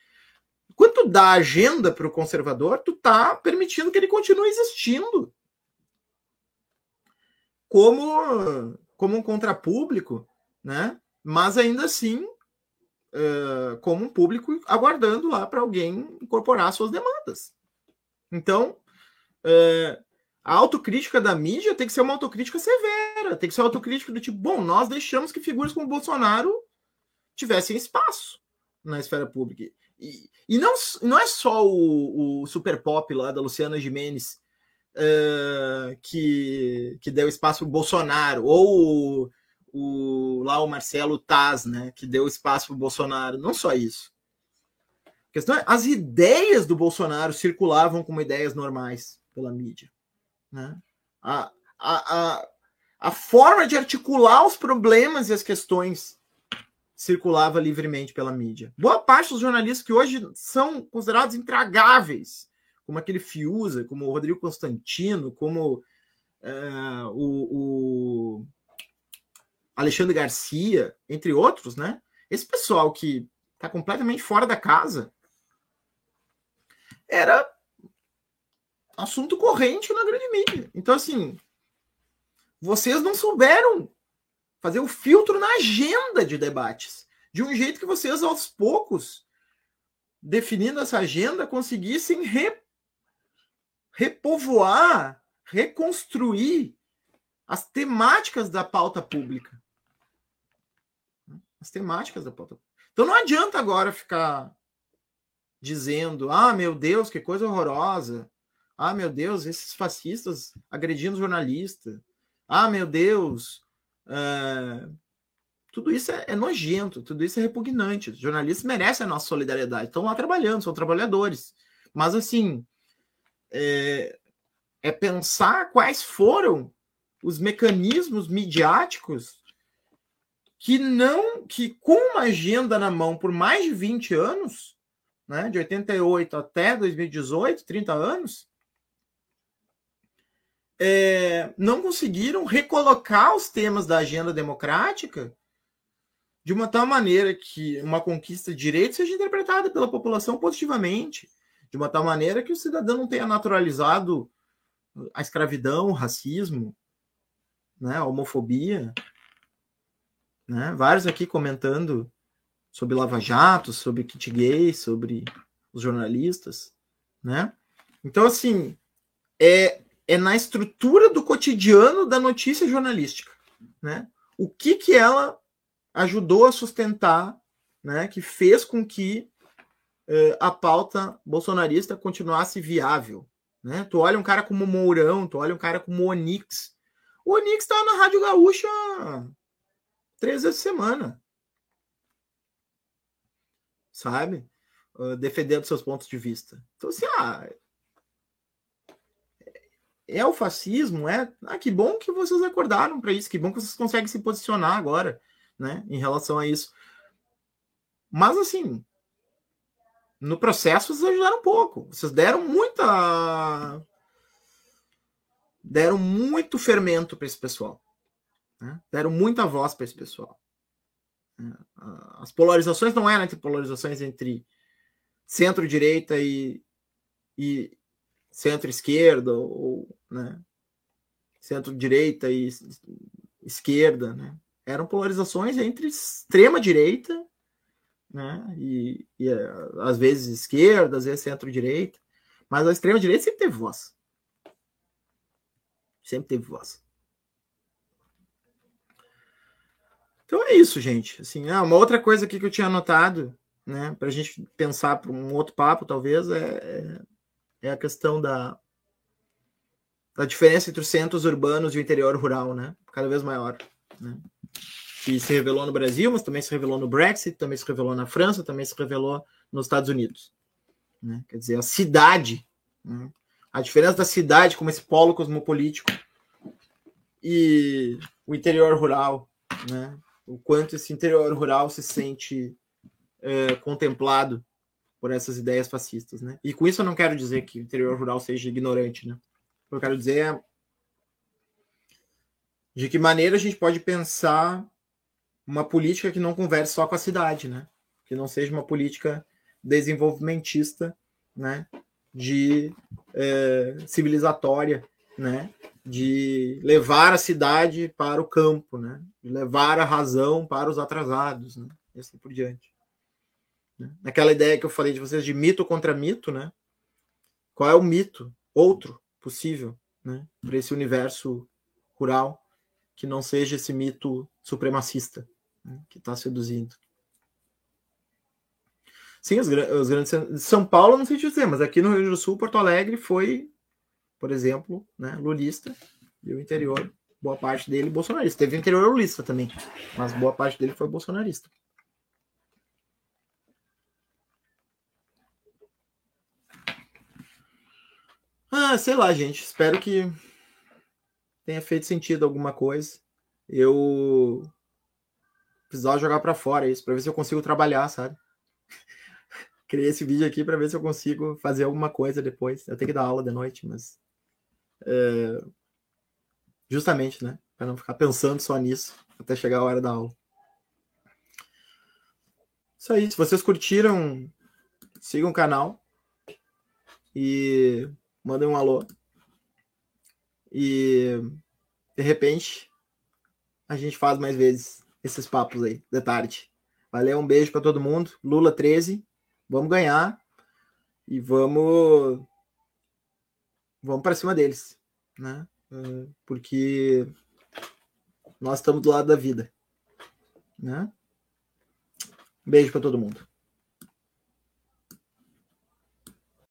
Quando tu dá agenda para o conservador, tu tá permitindo que ele continue existindo como, como um contrapúblico, né? mas ainda assim uh, como um público aguardando lá para alguém incorporar suas demandas. Então, uh, a autocrítica da mídia tem que ser uma autocrítica severa, tem que ser uma autocrítica do tipo, bom, nós deixamos que figuras como Bolsonaro tivessem espaço na esfera pública. E, e não, não é só o, o super pop lá da Luciana Jimenez uh, que, que deu espaço para o Bolsonaro, ou o, lá o Marcelo Taz, né, que deu espaço para o Bolsonaro. Não só isso. A questão é, as ideias do Bolsonaro circulavam como ideias normais pela mídia. Né? A, a, a, a forma de articular os problemas e as questões circulava livremente pela mídia. Boa parte dos jornalistas que hoje são considerados intragáveis como aquele Fiuza, como o Rodrigo Constantino, como uh, o, o, Alexandre Garcia, entre outros, né? Esse pessoal que está completamente fora da casa era assunto corrente na grande mídia. Então, assim, vocês não souberam fazer o filtro na agenda de debates, de um jeito que vocês, aos poucos, definindo essa agenda, conseguissem re repovoar, reconstruir as temáticas da pauta pública. As temáticas da pauta pública. Então não adianta agora ficar dizendo: ah, meu Deus, que coisa horrorosa. Ah, meu Deus, esses fascistas agredindo jornalista. Ah, meu Deus. Uh, tudo isso é, é, nojento, tudo isso é repugnante. Os jornalistas merecem a nossa solidariedade. Estão lá trabalhando, são trabalhadores. Mas, assim, é, é pensar quais foram os mecanismos midiáticos que não que com uma agenda na mão por mais de 20 anos, né, de 88 até 2018, 30 anos, é, não conseguiram recolocar os temas da agenda democrática de uma tal maneira que uma conquista de direitos seja interpretada pela população positivamente de uma tal maneira que o cidadão não tenha naturalizado a escravidão, o racismo, né, a homofobia. Né? Vários aqui comentando sobre Lava Jato, sobre kit gay, sobre os jornalistas. Né? Então, assim, é, é na estrutura do cotidiano da notícia jornalística. Né? O que, que ela ajudou a sustentar, né, que fez com que eh, a pauta bolsonarista continuasse viável. Né? Tu olha um cara como Mourão, tu olha um cara como o Onix. O Onix tá na Rádio Gaúcha três vezes por semana. Sabe? Uh, defendendo seus pontos de vista. Então, assim, ah, é o fascismo, é. Ah, que bom que vocês acordaram para isso, que bom que vocês conseguem se posicionar agora, né, em relação a isso. Mas assim, no processo vocês ajudaram um pouco. Vocês deram muita deram muito fermento para esse pessoal. Né? Deram muita voz para esse pessoal. É, as polarizações não eram entre polarizações entre centro-direita e, e centro-esquerda ou né, centro-direita e esquerda, né? Eram polarizações entre extrema-direita né, e, e às vezes esquerda, às vezes centro-direita, mas a extrema-direita sempre teve voz. Sempre teve voz. Então é isso, gente. Assim, ah, uma outra coisa aqui que eu tinha anotado, né, para a gente pensar para um outro papo, talvez, é, é, é a questão da, da diferença entre os centros urbanos e o interior rural, né? Cada vez maior, né? Que se revelou no Brasil, mas também se revelou no Brexit, também se revelou na França, também se revelou nos Estados Unidos. Né? Quer dizer, a cidade, né? a diferença da cidade como esse polo cosmopolítico e o interior rural, né? O quanto esse interior rural se sente é, contemplado por essas ideias fascistas, né? E com isso eu não quero dizer que o interior rural seja ignorante, né? O que eu quero dizer é de que maneira a gente pode pensar uma política que não converse só com a cidade, né? Que não seja uma política desenvolvimentista, né? De é, civilizatória, né? De levar a cidade para o campo, né? De levar a razão para os atrasados, né? E assim por diante. Né? Naquela ideia que eu falei de vocês de mito contra mito, né? Qual é o mito? Outro possível né, para esse universo rural que não seja esse mito supremacista né, que está seduzindo. Sim, os, os grandes São Paulo não sei dizer, mas aqui no Rio Grande do Sul, Porto Alegre foi, por exemplo, né, lulista e o interior, boa parte dele bolsonarista. Teve interior lulista também, mas boa parte dele foi bolsonarista. Ah, sei lá, gente. Espero que tenha feito sentido alguma coisa. Eu precisava jogar para fora isso, para ver se eu consigo trabalhar, sabe? Criei esse vídeo aqui para ver se eu consigo fazer alguma coisa depois. Eu tenho que dar aula de noite, mas é... justamente, né, para não ficar pensando só nisso até chegar a hora da aula. Isso aí. Se vocês curtiram, sigam o canal e mandem um alô. E de repente a gente faz mais vezes esses papos aí de tarde. Valeu, um beijo para todo mundo. Lula 13, vamos ganhar e vamos vamos para cima deles, né? Porque nós estamos do lado da vida, né? beijo para todo mundo.